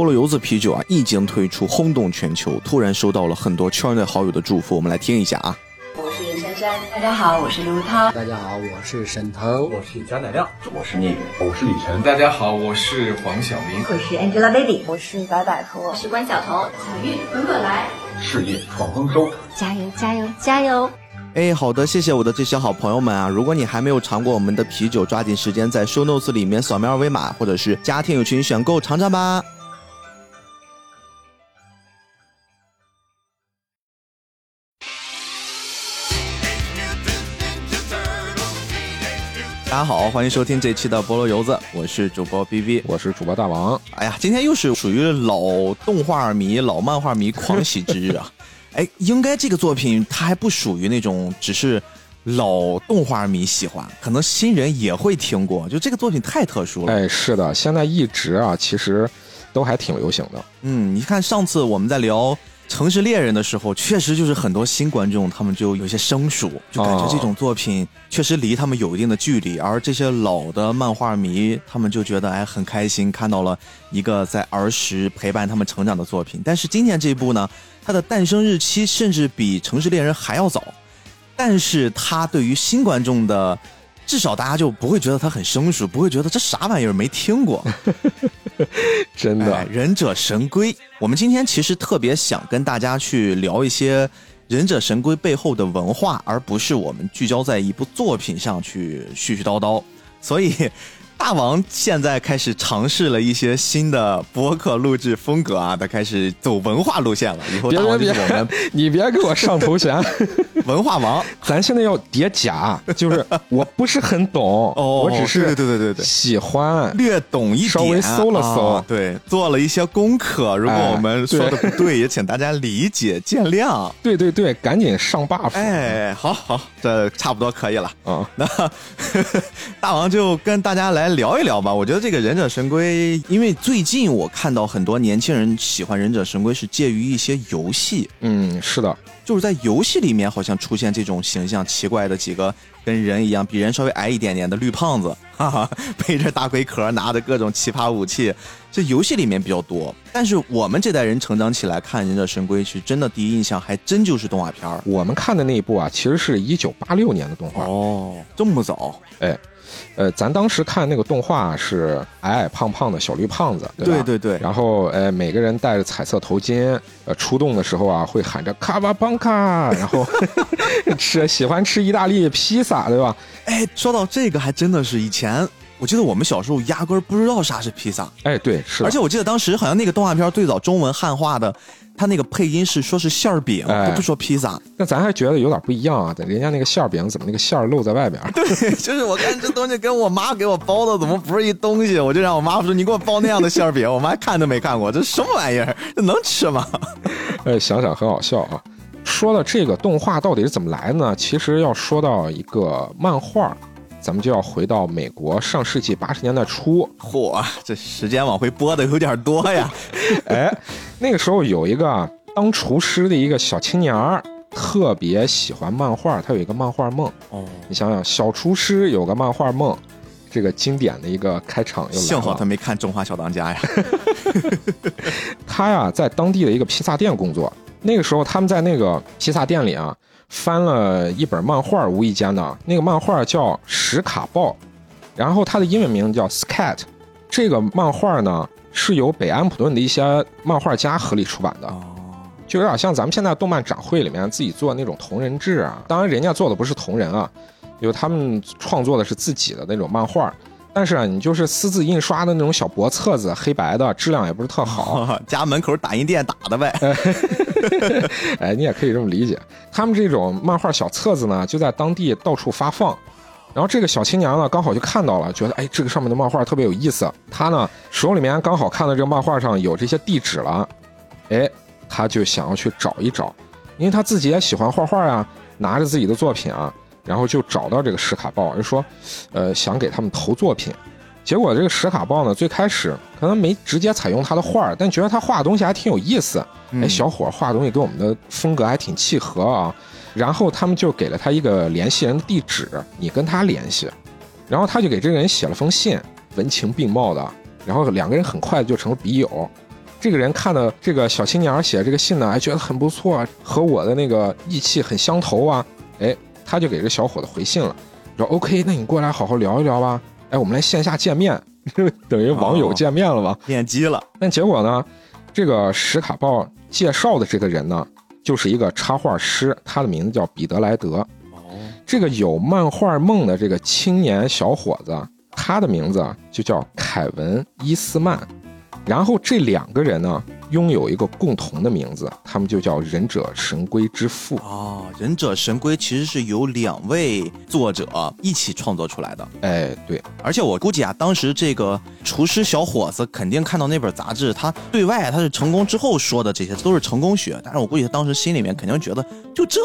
菠萝油子啤酒啊，一经推出轰动全球，突然收到了很多圈内好友的祝福。我们来听一下啊。我是珊珊，大家好，我是刘涛，大家好，我是沈腾，我是贾乃亮，我是聂远，我是李晨，大家好，我是黄晓明，我是 Angelababy，我是白百合，我是关晓彤，小玉，滚滚来，事业闯丰收，加油加油加油！哎，好的，谢谢我的这些好朋友们啊！如果你还没有尝过我们的啤酒，抓紧时间在 show notes 里面扫描二维码，或者是加听友群选购尝尝吧。家好，欢迎收听这期的菠萝油子，我是主播 B B，我是主播大王。哎呀，今天又是属于老动画迷、老漫画迷狂喜之日啊！哎，应该这个作品它还不属于那种只是老动画迷喜欢，可能新人也会听过。就这个作品太特殊了。哎，是的，现在一直啊，其实都还挺流行的。嗯，你看上次我们在聊。城市猎人的时候，确实就是很多新观众，他们就有些生疏，就感觉这种作品确实离他们有一定的距离。而这些老的漫画迷，他们就觉得哎很开心，看到了一个在儿时陪伴他们成长的作品。但是今天这一部呢，它的诞生日期甚至比城市猎人还要早，但是它对于新观众的。至少大家就不会觉得它很生疏，不会觉得这啥玩意儿没听过。真的，忍者神龟，我们今天其实特别想跟大家去聊一些忍者神龟背后的文化，而不是我们聚焦在一部作品上去絮絮叨叨。所以。大王现在开始尝试了一些新的播客录制风格啊，他开始走文化路线了。以后大王就是我们，你别给我上头衔，文化王。咱现在要叠甲，就是我不是很懂，哦我只是对对对对对喜欢略懂一点，稍微搜了搜，对，做了一些功课。如果我们说的不对，也请大家理解见谅。对对对，赶紧上 buff。哎，好好，这差不多可以了嗯。那大王就跟大家来。聊一聊吧，我觉得这个忍者神龟，因为最近我看到很多年轻人喜欢忍者神龟，是介于一些游戏。嗯，是的，就是在游戏里面好像出现这种形象奇怪的几个跟人一样，比人稍微矮一点点的绿胖子，哈哈，背着大龟壳，拿着各种奇葩武器，这游戏里面比较多。但是我们这代人成长起来看忍者神龟，是真的第一印象还真就是动画片儿我们看的那一部啊，其实是一九八六年的动画。哦，这么早？哎。呃，咱当时看那个动画是矮矮胖胖的小绿胖子，对对对对。然后，呃，每个人戴着彩色头巾，呃，出动的时候啊，会喊着卡巴邦卡，然后 吃喜欢吃意大利披萨，对吧？哎，说到这个，还真的是以前，我记得我们小时候压根儿不知道啥是披萨。哎，对，是。而且我记得当时好像那个动画片最早中文汉化的。他那个配音是说是馅儿饼，都不说披萨。那咱还觉得有点不一样啊，人家那个馅儿饼怎么那个馅儿露在外边？对，就是我看这东西跟我妈给我包的怎么不是一东西？我就让我妈说你给我包那样的馅儿饼，我妈看都没看过，这什么玩意儿？这能吃吗？哎，想想很好笑啊。说了这个动画到底是怎么来的呢？其实要说到一个漫画。咱们就要回到美国上世纪八十年代初，嚯，这时间往回拨的有点多呀！哎，那个时候有一个当厨师的一个小青年儿，特别喜欢漫画，他有一个漫画梦。哦，你想想，小厨师有个漫画梦，这个经典的一个开场又来了。幸好他没看《中华小当家》呀。他呀，在当地的一个披萨店工作。那个时候，他们在那个披萨店里啊。翻了一本漫画，无意间的那个漫画叫《史卡豹》，然后它的英文名叫《Scat》。这个漫画呢是由北安普顿的一些漫画家合力出版的，就有点像咱们现在动漫展会里面自己做那种同人志啊。当然，人家做的不是同人啊，有他们创作的是自己的那种漫画。但是啊，你就是私自印刷的那种小薄册子，黑白的，质量也不是特好，家门口打印店打的呗。哎，你也可以这么理解。他们这种漫画小册子呢，就在当地到处发放。然后这个小青年呢，刚好就看到了，觉得哎，这个上面的漫画特别有意思。他呢，手里面刚好看到这个漫画上有这些地址了，哎，他就想要去找一找，因为他自己也喜欢画画啊，拿着自己的作品啊。然后就找到这个史卡报，就说，呃，想给他们投作品。结果这个史卡报呢，最开始可能没直接采用他的画，但觉得他画的东西还挺有意思。哎，小伙画东西跟我们的风格还挺契合啊。然后他们就给了他一个联系人的地址，你跟他联系。然后他就给这个人写了封信，文情并茂的。然后两个人很快就成了笔友。这个人看到这个小青年写这个信呢，还觉得很不错，和我的那个意气很相投啊。哎，他就给这小伙子回信了，说 OK，那你过来好好聊一聊吧。哎，我们来线下见面，等于网友见面了吧？面基了。但结果呢，这个史卡鲍介绍的这个人呢，就是一个插画师，他的名字叫彼得莱德。哦，这个有漫画梦的这个青年小伙子，他的名字就叫凯文·伊斯曼。然后这两个人呢，拥有一个共同的名字，他们就叫忍者神龟之父。哦，忍者神龟其实是由两位作者一起创作出来的。哎，对，而且我估计啊，当时这个厨师小伙子肯定看到那本杂志，他对外他是成功之后说的这些都是成功学，但是我估计他当时心里面肯定觉得就这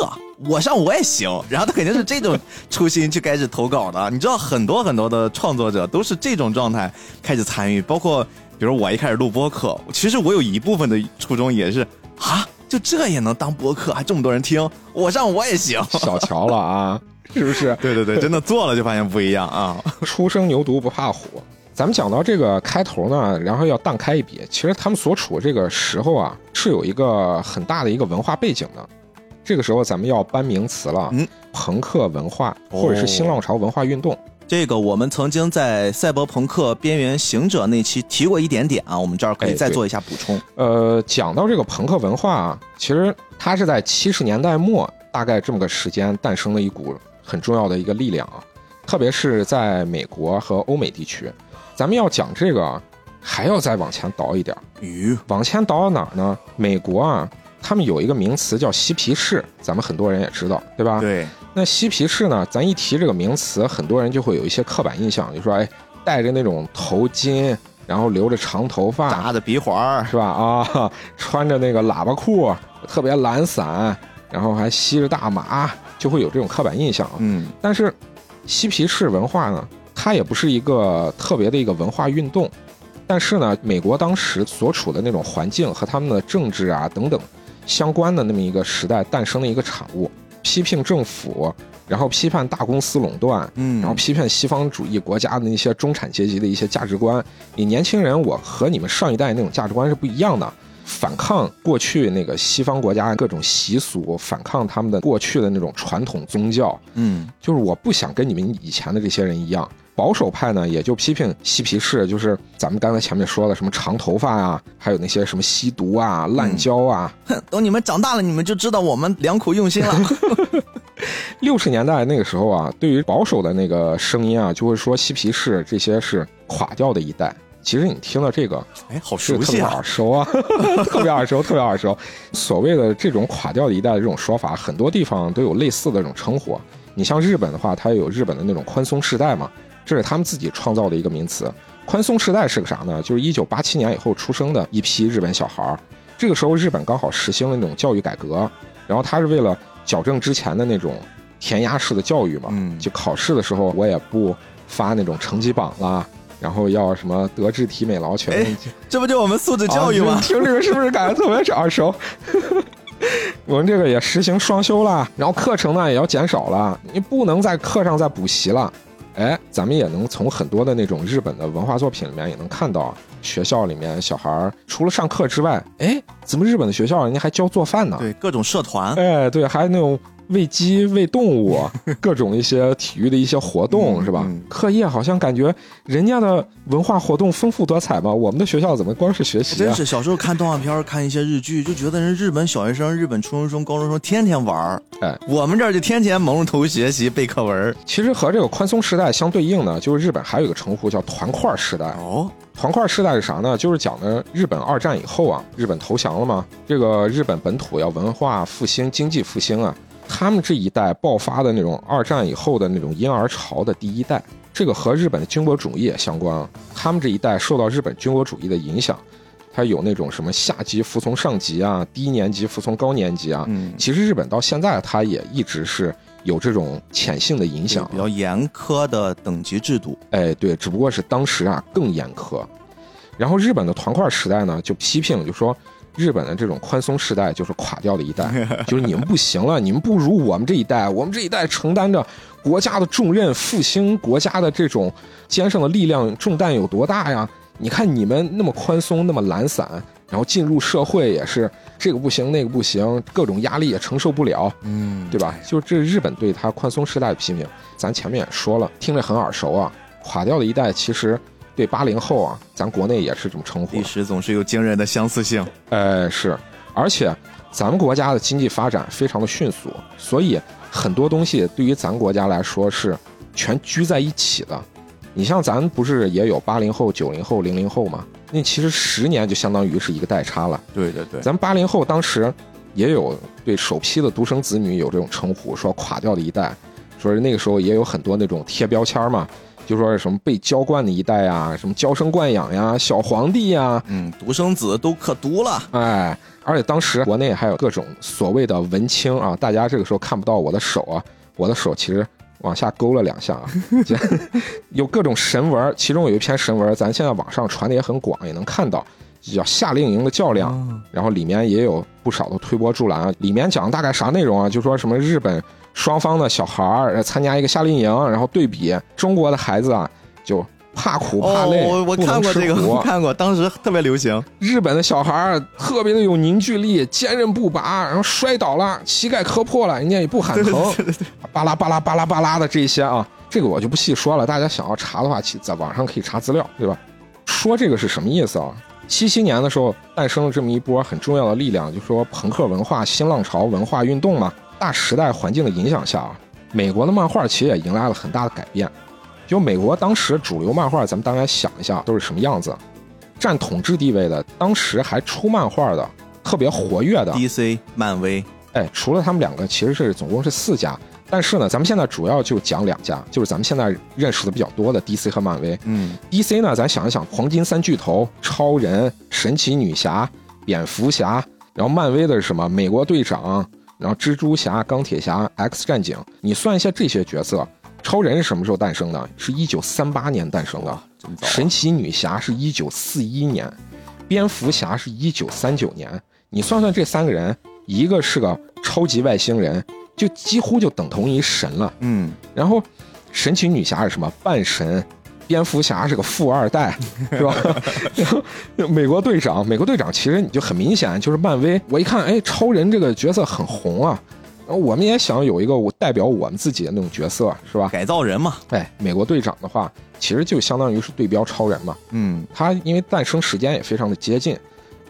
我上我也行，然后他肯定是这种初心去开始投稿的。你知道很多很多的创作者都是这种状态开始参与，包括比如我一开始录播客，其实我有一部分的初衷也是啊，就这也能当播客，还这么多人听，我上我也行。小瞧了啊，是不是？对对对，真的做了就发现不一样啊。初生牛犊不怕虎。咱们讲到这个开头呢，然后要荡开一笔，其实他们所处这个时候啊，是有一个很大的一个文化背景的。这个时候咱们要搬名词了，嗯，朋克文化或者是新浪潮文化运动。这个我们曾经在《赛博朋克：边缘行者》那期提过一点点啊，我们这儿可以再做一下补充。呃，讲到这个朋克文化啊，其实它是在七十年代末大概这么个时间诞生了一股很重要的一个力量啊，特别是在美国和欧美地区。咱们要讲这个，还要再往前倒一点，咦往前倒到哪儿呢？美国啊。他们有一个名词叫嬉皮士，咱们很多人也知道，对吧？对。那嬉皮士呢？咱一提这个名词，很多人就会有一些刻板印象，就说，哎，戴着那种头巾，然后留着长头发，扎的鼻环，是吧？啊，穿着那个喇叭裤，特别懒散，然后还吸着大麻，就会有这种刻板印象。嗯。但是，嬉皮士文化呢，它也不是一个特别的一个文化运动，但是呢，美国当时所处的那种环境和他们的政治啊等等。相关的那么一个时代诞生的一个产物，批评政府，然后批判大公司垄断，嗯，然后批判西方主义国家的那些中产阶级的一些价值观。你年轻人，我和你们上一代那种价值观是不一样的，反抗过去那个西方国家各种习俗，反抗他们的过去的那种传统宗教，嗯，就是我不想跟你们以前的这些人一样。保守派呢，也就批评嬉皮士，就是咱们刚才前面说的什么长头发啊，还有那些什么吸毒啊、滥交啊。哼，等你们长大了，你们就知道我们良苦用心了。六十年代那个时候啊，对于保守的那个声音啊，就会说嬉皮士这些是垮掉的一代。其实你听了这个，哎，好熟悉啊，耳熟啊，特别耳熟，特别耳熟。所谓的这种垮掉的一代的这种说法，很多地方都有类似的这种称呼。你像日本的话，它有日本的那种宽松世代嘛。这是他们自己创造的一个名词，宽松时代是个啥呢？就是一九八七年以后出生的一批日本小孩儿。这个时候日本刚好实行了那种教育改革，然后他是为了矫正之前的那种填鸭式的教育嘛，就考试的时候我也不发那种成绩榜啦，然后要什么德智体美劳全，这不就我们素质教育吗？听这个是不是感觉特别耳熟？我们这个也实行双休啦，然后课程呢也要减少了，你不能在课上再补习了。哎，咱们也能从很多的那种日本的文化作品里面也能看到，学校里面小孩儿除了上课之外，哎，怎么日本的学校人家还教做饭呢？对，各种社团，哎，对，还有那种。喂鸡、喂动物，各种一些体育的一些活动，是吧？课业好像感觉人家的文化活动丰富多彩嘛。我们的学校怎么光是学习？真是小时候看动画片、看一些日剧，就觉得人日本小学生、日本初中生、高中生天天玩儿。哎，我们这儿就天天蒙着头学习背课文。其实和这个宽松时代相对应的，就是日本还有一个称呼叫团块时代。哦，团块时代是啥呢？就是讲的日本二战以后啊，日本投降了嘛，这个日本本土要文化复兴、经济复兴啊。他们这一代爆发的那种二战以后的那种婴儿潮的第一代，这个和日本的军国主义也相关啊。他们这一代受到日本军国主义的影响，他有那种什么下级服从上级啊，低年级服从高年级啊。嗯，其实日本到现在，它也一直是有这种潜性的影响，比较严苛的等级制度。哎，对，只不过是当时啊更严苛。然后日本的团块时代呢，就批评，就说。日本的这种宽松时代就是垮掉的一代，就是你们不行了，你们不如我们这一代，我们这一代承担着国家的重任，复兴国家的这种肩上的力量重担有多大呀？你看你们那么宽松，那么懒散，然后进入社会也是这个不行那个不行，各种压力也承受不了，嗯，对吧？就这日本对他宽松时代的批评，咱前面也说了，听着很耳熟啊。垮掉的一代其实对八零后啊，咱国内也是这么称呼历。史总是有惊人的相似性。呃，是，而且咱们国家的经济发展非常的迅速，所以很多东西对于咱国家来说是全居在一起的。你像咱不是也有八零后、九零后、零零后吗？那其实十年就相当于是一个代差了。对对对，咱八零后当时也有对首批的独生子女有这种称呼，说垮掉的一代，说是那个时候也有很多那种贴标签嘛，就说是什么被娇惯的一代啊，什么娇生惯养呀，小皇帝呀，嗯，独生子都可毒了。哎，而且当时国内还有各种所谓的文青啊，大家这个时候看不到我的手啊，我的手其实往下勾了两下啊，有各种神文，其中有一篇神文，咱现在网上传的也很广，也能看到，叫《夏令营的较量》，然后里面也有不少的推波助澜啊，里面讲大概啥内容啊？就说什么日本双方的小孩儿参加一个夏令营，然后对比中国的孩子啊，就怕苦怕哦，累，我我看过这个，我看过，当时特别流行。日本的小孩儿特别的有凝聚力，坚韧不拔，然后摔倒了，膝盖磕破了，人家也不喊疼，巴拉巴拉巴拉巴拉的这些啊，这个我就不细说了。大家想要查的话，其在网上可以查资料，对吧？说这个是什么意思啊？七七年的时候诞生了这么一波很重要的力量，就说朋克文化、新浪潮文化运动嘛。大时代环境的影响下啊，美国的漫画其实也迎来了很大的改变。就美国当时主流漫画，咱们大概想一下都是什么样子？占统治地位的，当时还出漫画的，特别活跃的，DC、漫威，哎，除了他们两个，其实是总共是四家。但是呢，咱们现在主要就讲两家，就是咱们现在认识的比较多的 DC 和漫威。嗯，DC 呢，咱想一想，黄金三巨头：超人、神奇女侠、蝙蝠侠。然后漫威的是什么？美国队长，然后蜘蛛侠、钢铁侠、X 战警。你算一下这些角色，超人是什么时候诞生的？是一九三八年诞生的。啊。神奇女侠是一九四一年，蝙蝠侠是一九三九年。你算算这三个人，一个是个超级外星人，就几乎就等同于神了。嗯，然后，神奇女侠是什么？半神。蝙蝠侠是个富二代，是吧？美国队长，美国队长其实你就很明显就是漫威。我一看，哎，超人这个角色很红啊，然后我们也想有一个我代表我们自己的那种角色，是吧？改造人嘛。哎，美国队长的话，其实就相当于是对标超人嘛。嗯，他因为诞生时间也非常的接近，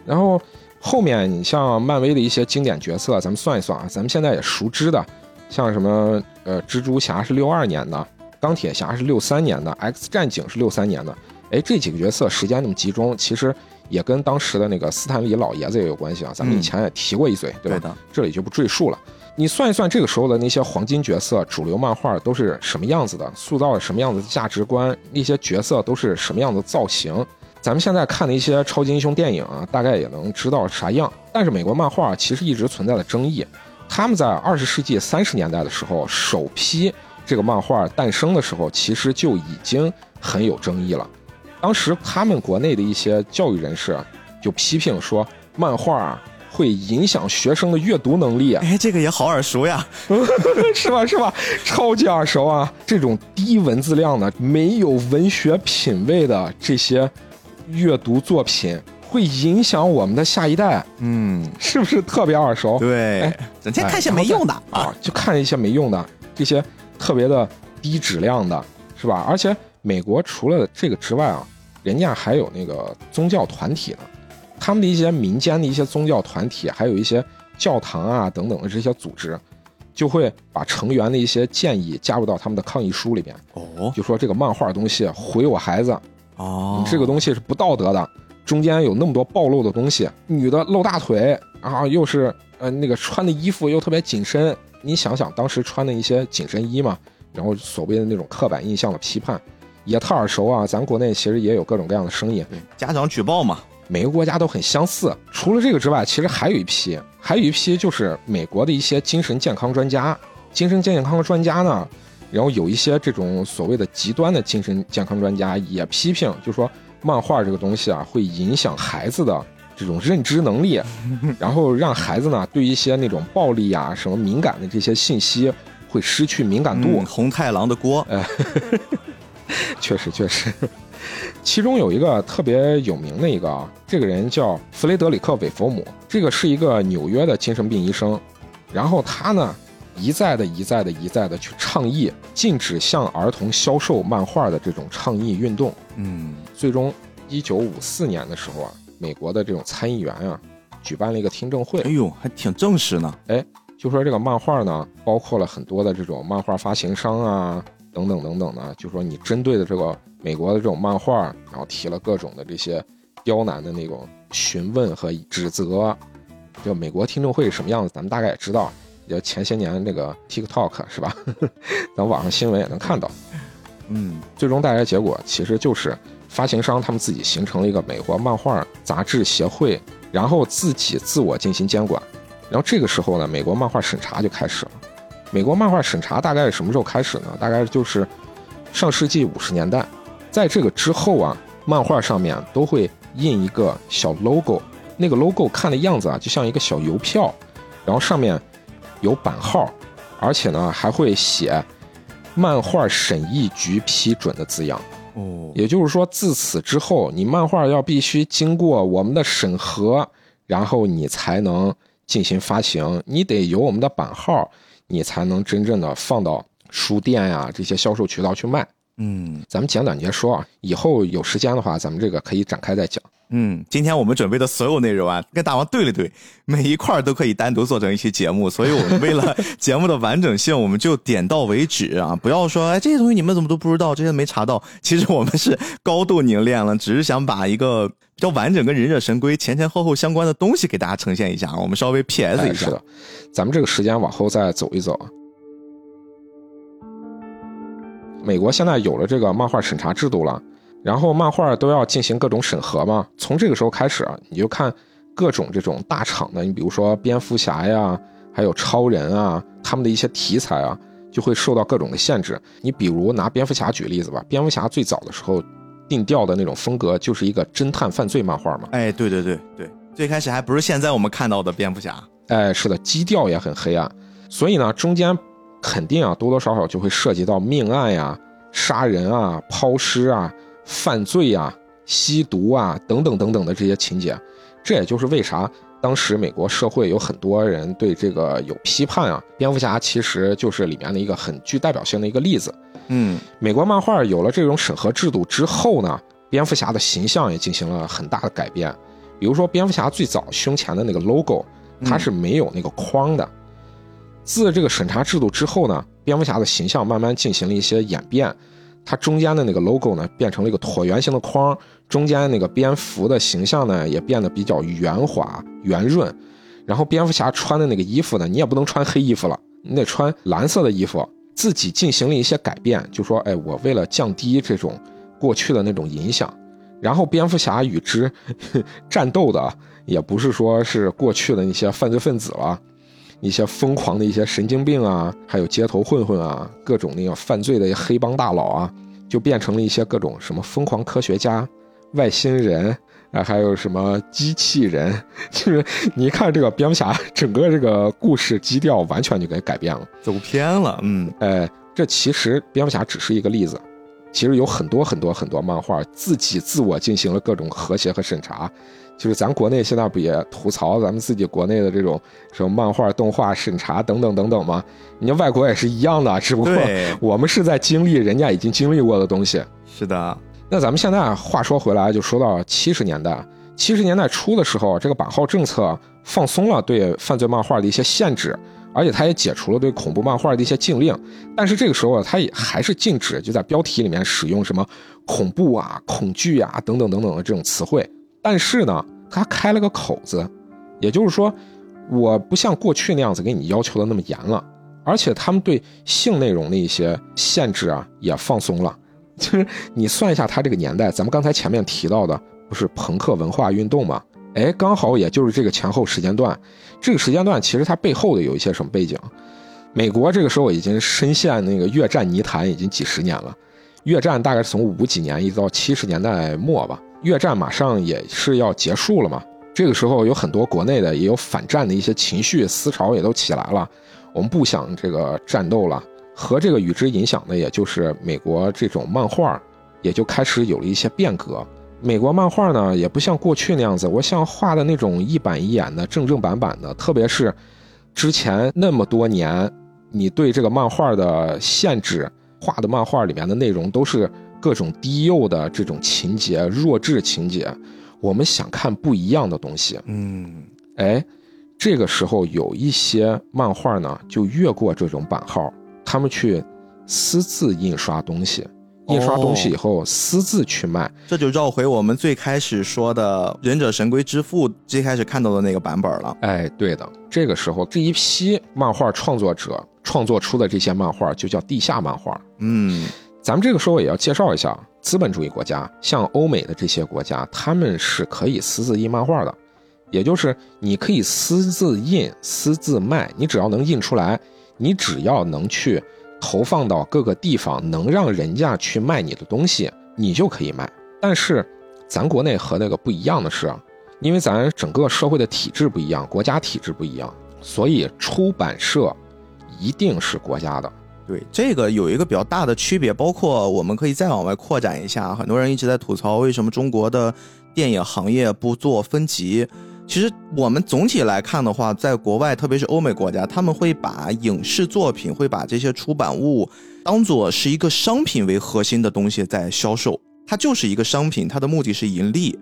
然后后面你像漫威的一些经典角色，咱们算一算啊，咱们现在也熟知的，像什么呃，蜘蛛侠是六二年的，钢铁侠是六三年的，X 战警是六三年的，哎，这几个角色时间那么集中，其实也跟当时的那个斯坦李老爷子也有关系啊，咱们以前也提过一嘴，对吧？这里就不赘述了。你算一算，这个时候的那些黄金角色、主流漫画都是什么样子的，塑造了什么样子的价值观，那些角色都是什么样的造型。咱们现在看的一些超级英雄电影啊，大概也能知道啥样。但是美国漫画其实一直存在着争议。他们在二十世纪三十年代的时候，首批这个漫画诞生的时候，其实就已经很有争议了。当时他们国内的一些教育人士就批评说，漫画啊会影响学生的阅读能力啊，哎，这个也好耳熟呀。是吧？是吧？超级耳熟啊！这种低文字量的、没有文学品味的这些阅读作品，会影响我们的下一代，嗯，是不是特别耳熟？对哎，整天看些没用的啊。啊，就看一些没用的，这些特别的低质量的，是吧？而且美国除了这个之外啊，人家还有那个宗教团体呢，他们的一些民间的一些宗教团体，还有一些教堂啊等等的这些组织，就会把成员的一些建议加入到他们的抗议书里边，哦。就说这个漫画东西毁我孩子，哦，这个东西是不道德的，中间有那么多暴露的东西，女的露大腿，然后又是呃那个穿的衣服又特别紧身，你想想当时穿的一些紧身衣嘛，然后所谓的那种刻板印象的批判，也特耳熟啊。咱国内其实也有各种各样的声音，对家长举报嘛。每个国家都很相似。除了这个之外，其实还有一批，还有一批就是美国的一些精神健康专家。精神健康专家呢，然后有一些这种所谓的极端的精神健康专家也批评，就说漫画这个东西啊，会影响孩子的这种认知能力，然后让孩子呢对一些那种暴力啊、什么敏感的这些信息会失去敏感度。嗯红太狼的锅，哎 确实确实。其中有一个特别有名的一个啊，这个人叫弗雷德里克·韦佛姆，这个是一个纽约的精神病医生，然后他呢一再的、一再的、一再的去倡议禁止向儿童销售漫画的这种倡议运动。嗯，最终，一九五四年的时候啊，美国的这种参议员啊，举办了一个听证会哎，呦，还挺正式呢。哎就说这个漫画呢，包括了很多的这种漫画发行商啊，等等等等的，就说你针对的这个美国的这种漫画，然后提了各种的这些刁难的那种询问和指责。就美国听证会是什么样子，咱们大概也知道。就前些年那个 TikTok 是吧？咱网上新闻也能看到。嗯，最终带来的结果其实就是发行商他们自己形成了一个美国漫画杂志协会，然后自己自我进行监管。然后这个时候呢，美国漫画审查就开始了。美国漫画审查大概是什么时候开始呢？大概就是上世纪五十年代。在这个之后啊，漫画上面都会印一个小 logo，那个 logo 看的样子啊，就像一个小邮票，然后上面有版号，而且呢还会写漫画审议局批准的字样。哦，也就是说，自此之后，你漫画要必须经过我们的审核，然后你才能进行发行，你得有我们的版号，你才能真正的放到书店呀、这些销售渠道去卖。嗯咱们简短截说啊，以后有时间的话，咱们这个可以展开再讲。嗯，今天我们准备的所有内容啊，跟大王对了对，每一块都可以单独做成一期节目，所以我们为了节目的完整性，我们就点到为止啊，不要说哎这些东西你们怎么都不知道，这些没查到。其实我们是高度凝练了，只是想把一个比较完整跟忍者神龟前前后后相关的东西给大家呈现一下啊，我们稍微 PS 一下。咱们这个时间往后再走一走啊。美国现在有了这个漫画审查制度了，然后漫画都要进行各种审核嘛。从这个时候开始啊，你就看各种这种大厂的，你比如说蝙蝠侠呀，还有超人啊，他们的一些题材啊，就会受到各种的限制。你比如拿蝙蝠侠举例子吧，蝙蝠侠最早的时候定调的那种风格就是一个侦探犯罪漫画嘛。哎，对对对对，最开始还不是现在我们看到的蝙蝠侠。哎，是的，基调也很黑暗，所以呢，中间肯定啊多多少少就会涉及到命案呀、杀人啊、抛尸啊、犯罪啊、吸毒啊等等等等的这些情节。这也就是为啥当时美国社会有很多人对这个有批判啊。蝙蝠侠其实就是里面的一个很具代表性的一个例子。嗯美国漫画有了这种审核制度之后呢，蝙蝠侠的形象也进行了很大的改变。比如说，蝙蝠侠最早胸前的那个 logo，它是没有那个框的。自这个审查制度之后呢，蝙蝠侠的形象慢慢进行了一些演变，它中间的那个 logo 呢变成了一个椭圆形的框，中间那个蝙蝠的形象呢也变得比较圆滑圆润。然后蝙蝠侠穿的那个衣服呢，你也不能穿黑衣服了，你得穿蓝色的衣服。自己进行了一些改变，就说：“哎，我为了降低这种过去的那种影响，然后蝙蝠侠与之 战斗的也不是说是过去的那些犯罪分子了，一些疯狂的一些神经病啊，还有街头混混啊，各种那个犯罪的黑帮大佬啊，就变成了一些各种什么疯狂科学家、外星人。”啊，还有什么机器人？就是你一看这个蝙蝠侠，整个这个故事基调完全就给改变了。走偏了，嗯，哎，这其实蝙蝠侠只是一个例子，其实有很多很多很多漫画自己自我进行了各种和谐和审查。就是咱国内现在不也吐槽咱们自己国内的这种什么漫画、动画审查等等等等吗？人家外国也是一样的，只不过，我们是在经历人家已经经历过的东西。是的，那咱们现在话说回来，就说到七十年代，七十年代初的时候，这个版号政策放松了对犯罪漫画的一些限制，而且它也解除了对恐怖漫画的一些禁令。但是这个时候啊，它也还是禁止就在标题里面使用什么恐怖啊、恐惧啊等等等等的这种词汇。但是呢，它开了个口子，也就是说，我不像过去那样子给你要求的那么严了，而且他们对性内容的一些限制啊也放松了。就是你算一下，他这个年代，咱们刚才前面提到的不是朋克文化运动吗？哎，刚好也就是这个前后时间段。这个时间段其实它背后的有一些什么背景？美国这个时候已经深陷那个越战泥潭已经几十年了。越战大概是从五几年一直到七十年代末吧，越战马上也是要结束了嘛。这个时候有很多国内的也有反战的一些情绪思潮也都起来了，我们不想这个战斗了。和这个与之影响的，也就是美国这种漫画，也就开始有了一些变革。美国漫画呢，也不像过去那样子，我像画的那种一板一眼的、正正版版的。特别是之前那么多年，你对这个漫画的限制，画的漫画里面的内容都是各种低幼的这种情节、弱智情节。我们想看不一样的东西，嗯，哎，这个时候有一些漫画呢，就越过这种版号，他们去私自印刷东西。印刷东西以后私自去卖，这就绕回我们最开始说的《忍者神龟之父》最开始看到的那个版本了。哎，对的，这个时候这一批漫画创作者创作出的这些漫画就叫地下漫画。嗯，咱们这个时候也要介绍一下资本主义国家，像欧美的这些国家，他们是可以私自印漫画的，也就是你可以私自印、私自卖，你只要能印出来，你只要能去。投放到各个地方，能让人家去卖你的东西，你就可以卖。但是，咱国内和那个不一样的是，因为咱整个社会的体制不一样，国家体制不一样，所以出版社一定是国家的。对，这个有一个比较大的区别，包括我们可以再往外扩展一下。很多人一直在吐槽，为什么中国的电影行业不做分级？其实我们总体来看的话，在国外，特别是欧美国家，他们会把影视作品，会把这些出版物当做是一个商品为核心的东西在销售，它就是一个商品，它的目的是盈利。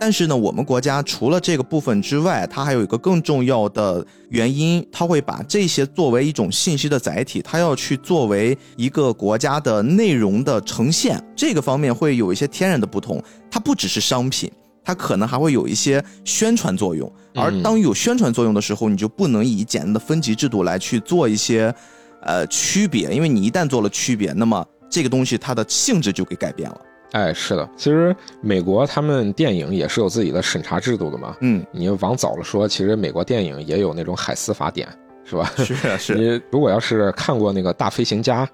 但是呢，我们国家除了这个部分之外，它还有一个更重要的原因，它会把这些作为一种信息的载体，它要去作为一个国家的内容的呈现，这个方面会有一些天然的不同，它不只是商品。它可能还会有一些宣传作用，而当有宣传作用的时候，你就不能以简单的分级制度来去做一些，呃，区别，因为你一旦做了区别，那么这个东西它的性质就给改变了。哎，是的，其实美国他们电影也是有自己的审查制度的嘛。嗯，你往早了说，其实美国电影也有那种海思法典，是吧？是是。你如果要是看过那个大飞行家，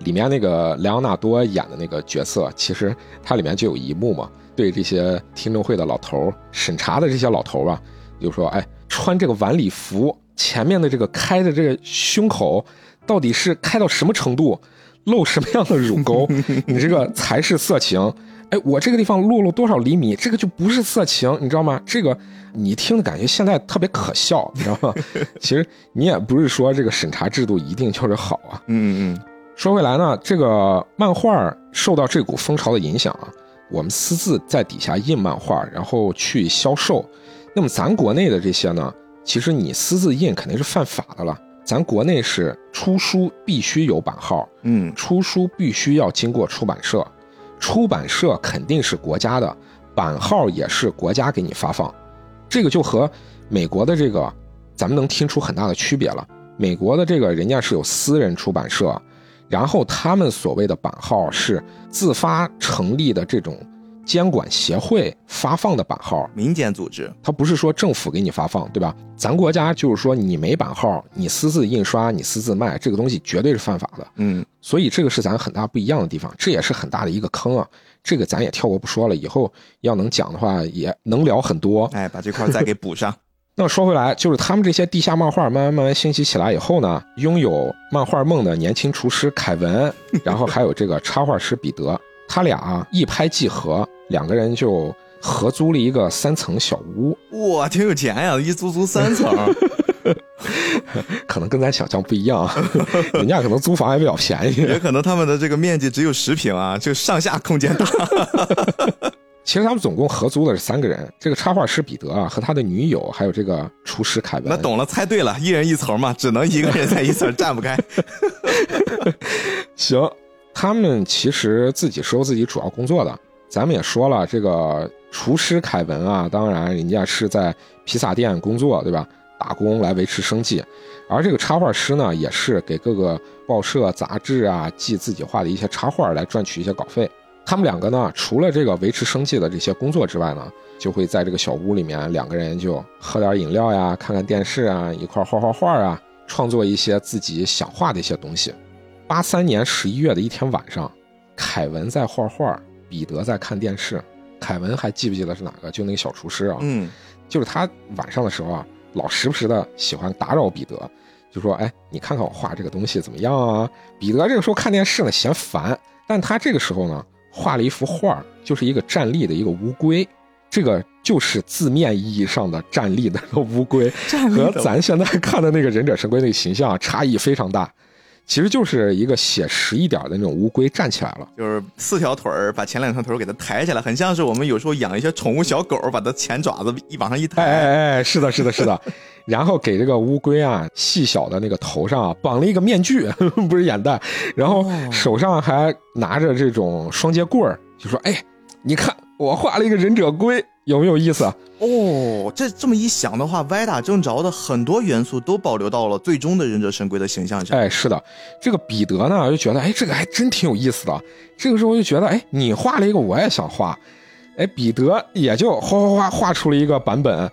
里面那个莱昂纳多演的那个角色，其实它里面就有一幕嘛。对这些听证会的老头审查的这些老头吧，就说：“哎，穿这个晚礼服，前面的这个开的这个胸口，到底是开到什么程度，露什么样的乳沟？你这个才是色情。哎，我这个地方露了多少厘米，这个就不是色情，你知道吗？这个你听的感觉现在特别可笑，你知道吗？其实你也不是说这个审查制度一定就是好啊。嗯嗯。说回来呢，这个漫画受到这股风潮的影响啊。”我们私自在底下印漫画，然后去销售。那么咱国内的这些呢，其实你私自印肯定是犯法的了。咱国内是出书必须有版号，嗯，出书必须要经过出版社，出版社肯定是国家的，版号也是国家给你发放。这个就和美国的这个，咱们能听出很大的区别了。美国的这个人家是有私人出版社。然后他们所谓的版号是自发成立的这种监管协会发放的版号，民间组织，它不是说政府给你发放，对吧？咱国家就是说你没版号，你私自印刷，你私自卖，这个东西绝对是犯法的。嗯，所以这个是咱很大不一样的地方，这也是很大的一个坑啊。这个咱也跳过不说了，以后要能讲的话也能聊很多。哎，把这块再给补上。那说回来，就是他们这些地下漫画慢慢慢慢兴起起来以后呢，拥有漫画梦的年轻厨师凯文，然后还有这个插画师彼得，他俩一拍即合，两个人就合租了一个三层小屋。哇，挺有钱呀，一租租三层，可能跟咱想象不一样，人家可能租房也比较便宜，也可能他们的这个面积只有十平啊，就上下空间大。其实他们总共合租的是三个人，这个插画师彼得啊和他的女友，还有这个厨师凯文。那懂了，猜对了，一人一层嘛，只能一个人在一层，站不开。行，他们其实自己是有自己主要工作的。咱们也说了，这个厨师凯文啊，当然人家是在披萨店工作，对吧？打工来维持生计。而这个插画师呢，也是给各个报社、杂志啊寄自己画的一些插画来赚取一些稿费。他们两个呢，除了这个维持生计的这些工作之外呢，就会在这个小屋里面，两个人就喝点饮料呀，看看电视啊，一块画画画啊，创作一些自己想画的一些东西。八三年十一月的一天晚上，凯文在画画，彼得在看电视。凯文还记不记得是哪个？就那个小厨师啊，嗯，就是他晚上的时候啊，老时不时的喜欢打扰彼得，就说：“哎，你看看我画这个东西怎么样啊？”彼得这个时候看电视呢，嫌烦，但他这个时候呢。画了一幅画，就是一个站立的一个乌龟，这个就是字面意义上的站立的乌龟，和咱现在看的那个忍者神龟那个形象差异非常大。其实就是一个写实一点的那种乌龟站起来了，就是四条腿儿把前两条腿儿给它抬起来，很像是我们有时候养一些宠物小狗，把它前爪子一往上一抬。哎哎哎，是的，是的，是的。然后给这个乌龟啊细小的那个头上啊绑了一个面具，不是眼袋，然后手上还拿着这种双节棍儿，就说：“哎，你看我画了一个忍者龟。”有没有意思啊？哦，这这么一想的话，歪打正着的很多元素都保留到了最终的忍者神龟的形象上。哎，是的，这个彼得呢就觉得，哎，这个还真挺有意思的。这个时候就觉得，哎，你画了一个，我也想画。哎，彼得也就哗哗哗画出了一个版本。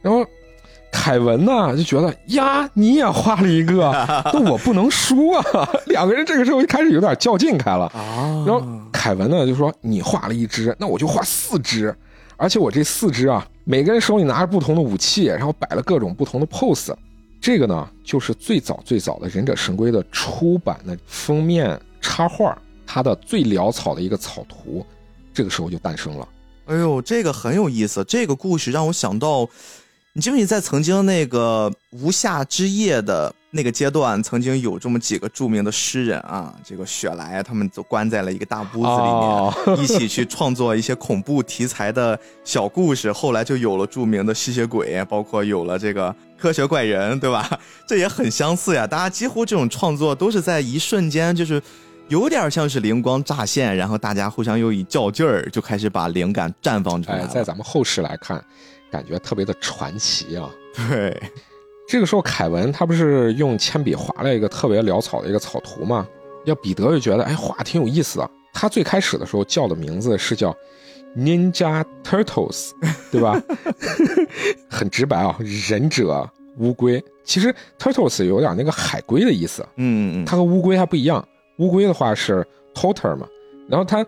然后凯文呢就觉得，呀，你也画了一个，那我不能输啊。两个人这个时候就开始有点较劲开了。啊。然后凯文呢就说，你画了一只，那我就画四只。而且我这四只啊，每个人手里拿着不同的武器，然后摆了各种不同的 pose。这个呢，就是最早最早的忍者神龟的出版的封面插画，它的最潦草的一个草图，这个时候就诞生了。哎呦，这个很有意思。这个故事让我想到，你记不记得在曾经那个无夏之夜的？那个阶段曾经有这么几个著名的诗人啊，这个雪莱他们都关在了一个大屋子里面，一起去创作一些恐怖题材的小故事。后来就有了著名的吸血鬼，包括有了这个科学怪人，对吧？这也很相似呀。大家几乎这种创作都是在一瞬间，就是有点像是灵光乍现，然后大家互相又一较劲儿，就开始把灵感绽放出来。在咱们后世来看，感觉特别的传奇啊。对。这个时候，凯文他不是用铅笔划了一个特别潦草的一个草图吗？要彼得就觉得，哎，画挺有意思的。他最开始的时候叫的名字是叫 Ninja Turtles，对吧？很直白啊，忍者乌龟。其实 Turtles 有点那个海龟的意思，嗯嗯，它和乌龟还不一样。乌龟的话是 Turtle 嘛，然后它。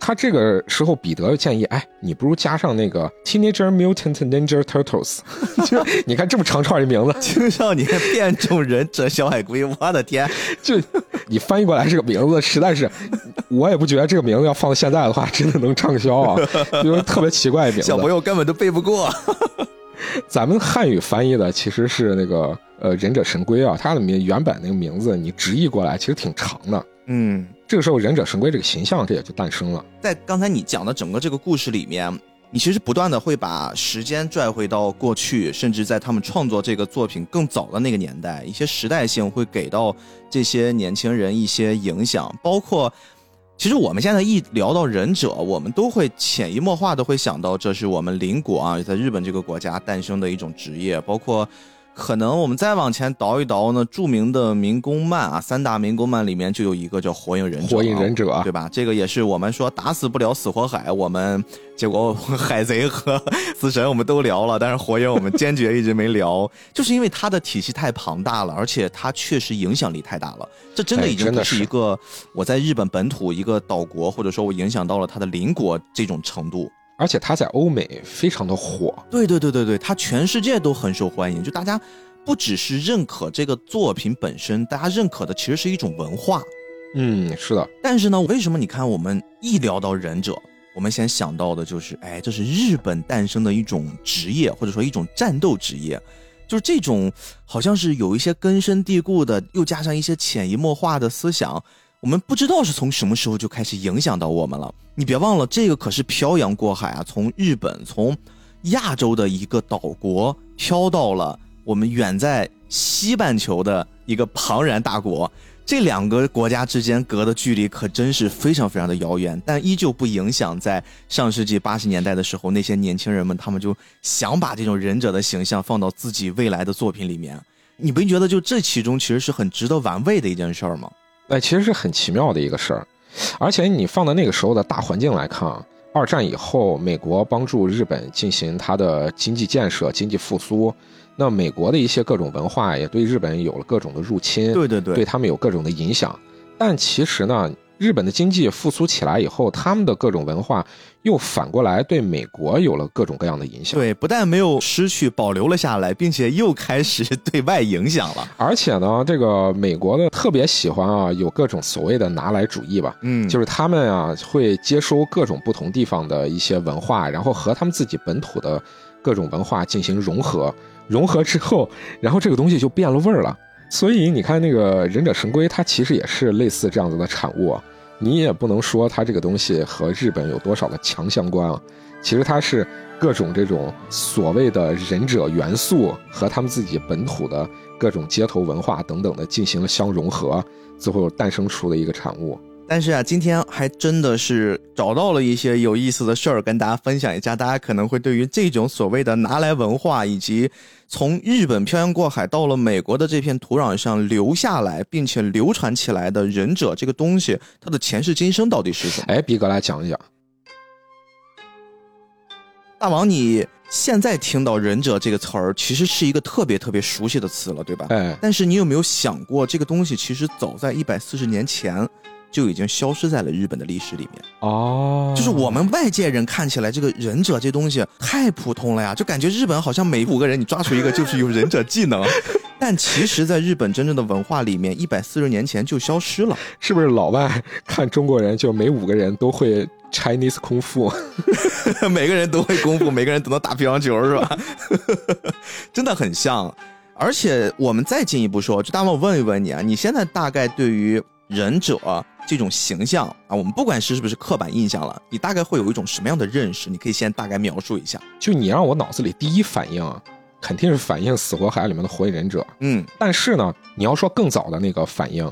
他这个时候，彼得就建议：“哎，你不如加上那个 Teenager Mutant Ninja Turtles。就你看这么长串的名字，青少年变种忍者小海龟，我的天！就你翻译过来这个名字，实在是，我也不觉得这个名字要放到现在的话，真的能畅销啊，就是特别奇怪的名字，小朋友根本都背不过。咱们汉语翻译的其实是那个呃忍者神龟啊，它的名原本那个名字你直译过来其实挺长的。嗯。这个时候，忍者神龟这个形象这也就诞生了。在刚才你讲的整个这个故事里面，你其实不断的会把时间拽回到过去，甚至在他们创作这个作品更早的那个年代，一些时代性会给到这些年轻人一些影响。包括，其实我们现在一聊到忍者，我们都会潜移默化的会想到，这是我们邻国啊，在日本这个国家诞生的一种职业，包括。可能我们再往前倒一倒呢，著名的民工漫啊，三大民工漫里面就有一个叫《火影忍者》，火影忍者，对吧？这个也是我们说打死不了死火海，我们结果海贼和死神我们都聊了，但是火影我们坚决一直没聊，就是因为它的体系太庞大了，而且它确实影响力太大了，这真的已经不是一个我在日本本土一个岛国，或者说我影响到了它的邻国这种程度。而且他在欧美非常的火，对对对对对，他全世界都很受欢迎。就大家不只是认可这个作品本身，大家认可的其实是一种文化。嗯，是的。但是呢，为什么你看我们一聊到忍者，我们先想到的就是，哎，这是日本诞生的一种职业，或者说一种战斗职业，就是这种好像是有一些根深蒂固的，又加上一些潜移默化的思想。我们不知道是从什么时候就开始影响到我们了。你别忘了，这个可是漂洋过海啊，从日本，从亚洲的一个岛国飘到了我们远在西半球的一个庞然大国。这两个国家之间隔的距离可真是非常非常的遥远，但依旧不影响在上世纪八十年代的时候，那些年轻人们他们就想把这种忍者的形象放到自己未来的作品里面。你不觉得就这其中其实是很值得玩味的一件事儿吗？哎，其实是很奇妙的一个事儿，而且你放到那个时候的大环境来看啊，二战以后，美国帮助日本进行它的经济建设、经济复苏，那美国的一些各种文化也对日本有了各种的入侵，对对对，对他们有各种的影响。但其实呢，日本的经济复苏起来以后，他们的各种文化又反过来对美国有了各种各样的影响。对，不但没有失去，保留了下来，并且又开始 对外影响了。而且呢，这个美国的特别喜欢啊，有各种所谓的拿来主义吧，嗯，就是他们啊会接收各种不同地方的一些文化，然后和他们自己本土的各种文化进行融合。融合之后，然后这个东西就变了味儿了。所以你看，那个忍者神龟，它其实也是类似这样子的产物。你也不能说它这个东西和日本有多少的强相关啊。其实它是各种这种所谓的忍者元素和他们自己本土的各种街头文化等等的进行了相融合，最后诞生出的一个产物。但是啊，今天还真的是找到了一些有意思的事儿跟大家分享一下。大家可能会对于这种所谓的拿来文化，以及从日本漂洋过海到了美国的这片土壤上留下来并且流传起来的忍者这个东西，它的前世今生到底是什么？哎，比哥来讲一讲。大王，你现在听到“忍者”这个词儿，其实是一个特别特别熟悉的词了，对吧？哎，但是你有没有想过，这个东西其实早在一百四十年前。就已经消失在了日本的历史里面。哦，就是我们外界人看起来这个忍者这东西太普通了呀，就感觉日本好像每五个人你抓出一个就是有忍者技能，但其实，在日本真正的文化里面，一百四十年前就消失了，是不是？老外看中国人就每五个人都会 Chinese 功夫，每个人都会功夫，每个人都能打乒乓球，是吧？真的很像，而且我们再进一步说，就大王，我问一问你啊，你现在大概对于忍者？这种形象啊，我们不管是是不是刻板印象了，你大概会有一种什么样的认识？你可以先大概描述一下。就你让我脑子里第一反应，肯定是反映《死活海》里面的火影忍者。嗯，但是呢，你要说更早的那个反应，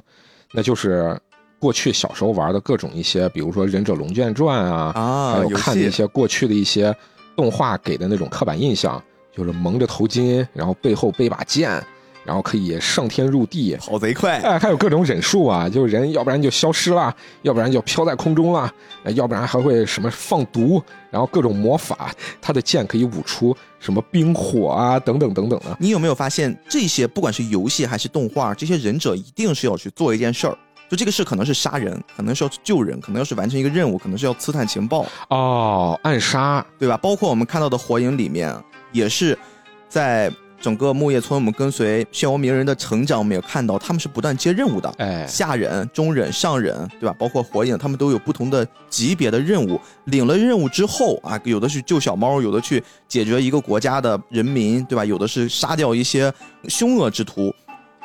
那就是过去小时候玩的各种一些，比如说《忍者龙卷传》啊，啊，还有看的一些过去的一些动画给的那种刻板印象，就是蒙着头巾，然后背后背把剑。然后可以上天入地，跑贼快，哎，还有各种忍术啊，就人要不然就消失了，要不然就飘在空中了，要不然还会什么放毒，然后各种魔法，他的剑可以舞出什么冰火啊，等等等等的。你有没有发现这些，不管是游戏还是动画，这些忍者一定是要去做一件事儿，就这个事可能是杀人，可能是要去救人，可能要是完成一个任务，可能是要刺探情报哦，暗杀，对吧？包括我们看到的火影里面，也是在。整个木叶村，我们跟随漩涡鸣人的成长，我们也看到他们是不断接任务的。哎，下忍、中忍、上忍，对吧？包括火影，他们都有不同的级别的任务。领了任务之后啊，有的去救小猫，有的去解决一个国家的人民，对吧？有的是杀掉一些凶恶之徒。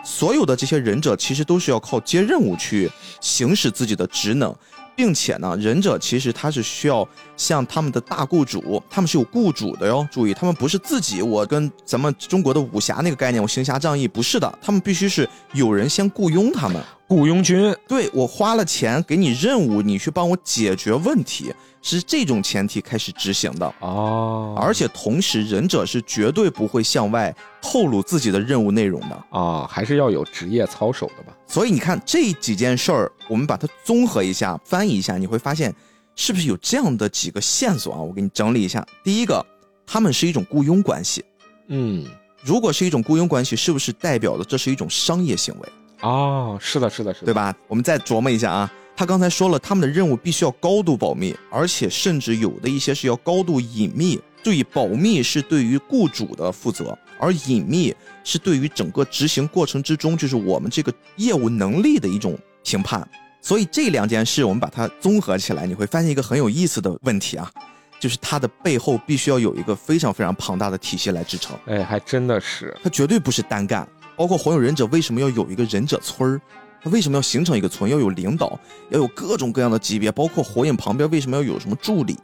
所有的这些忍者，其实都是要靠接任务去行使自己的职能。并且呢，忍者其实他是需要像他们的大雇主，他们是有雇主的哟。注意，他们不是自己，我跟咱们中国的武侠那个概念，我行侠仗义，不是的，他们必须是有人先雇佣他们。雇佣军，对我花了钱给你任务，你去帮我解决问题，是这种前提开始执行的哦。而且同时，忍者是绝对不会向外透露自己的任务内容的啊，还是要有职业操守的吧。所以你看这几件事儿，我们把它综合一下，翻译一下，你会发现是不是有这样的几个线索啊？我给你整理一下。第一个，他们是一种雇佣关系。嗯，如果是一种雇佣关系，是不是代表的这是一种商业行为？哦，是的，是的，是的，对吧？我们再琢磨一下啊，他刚才说了，他们的任务必须要高度保密，而且甚至有的一些是要高度隐秘。注意，保密是对于雇主的负责，而隐秘是对于整个执行过程之中，就是我们这个业务能力的一种评判。所以这两件事，我们把它综合起来，你会发现一个很有意思的问题啊，就是它的背后必须要有一个非常非常庞大的体系来支撑。哎，还真的是，它绝对不是单干。包括火影忍者为什么要有一个忍者村儿？他为什么要形成一个村？要有领导，要有各种各样的级别。包括火影旁边为什么要有什么助理，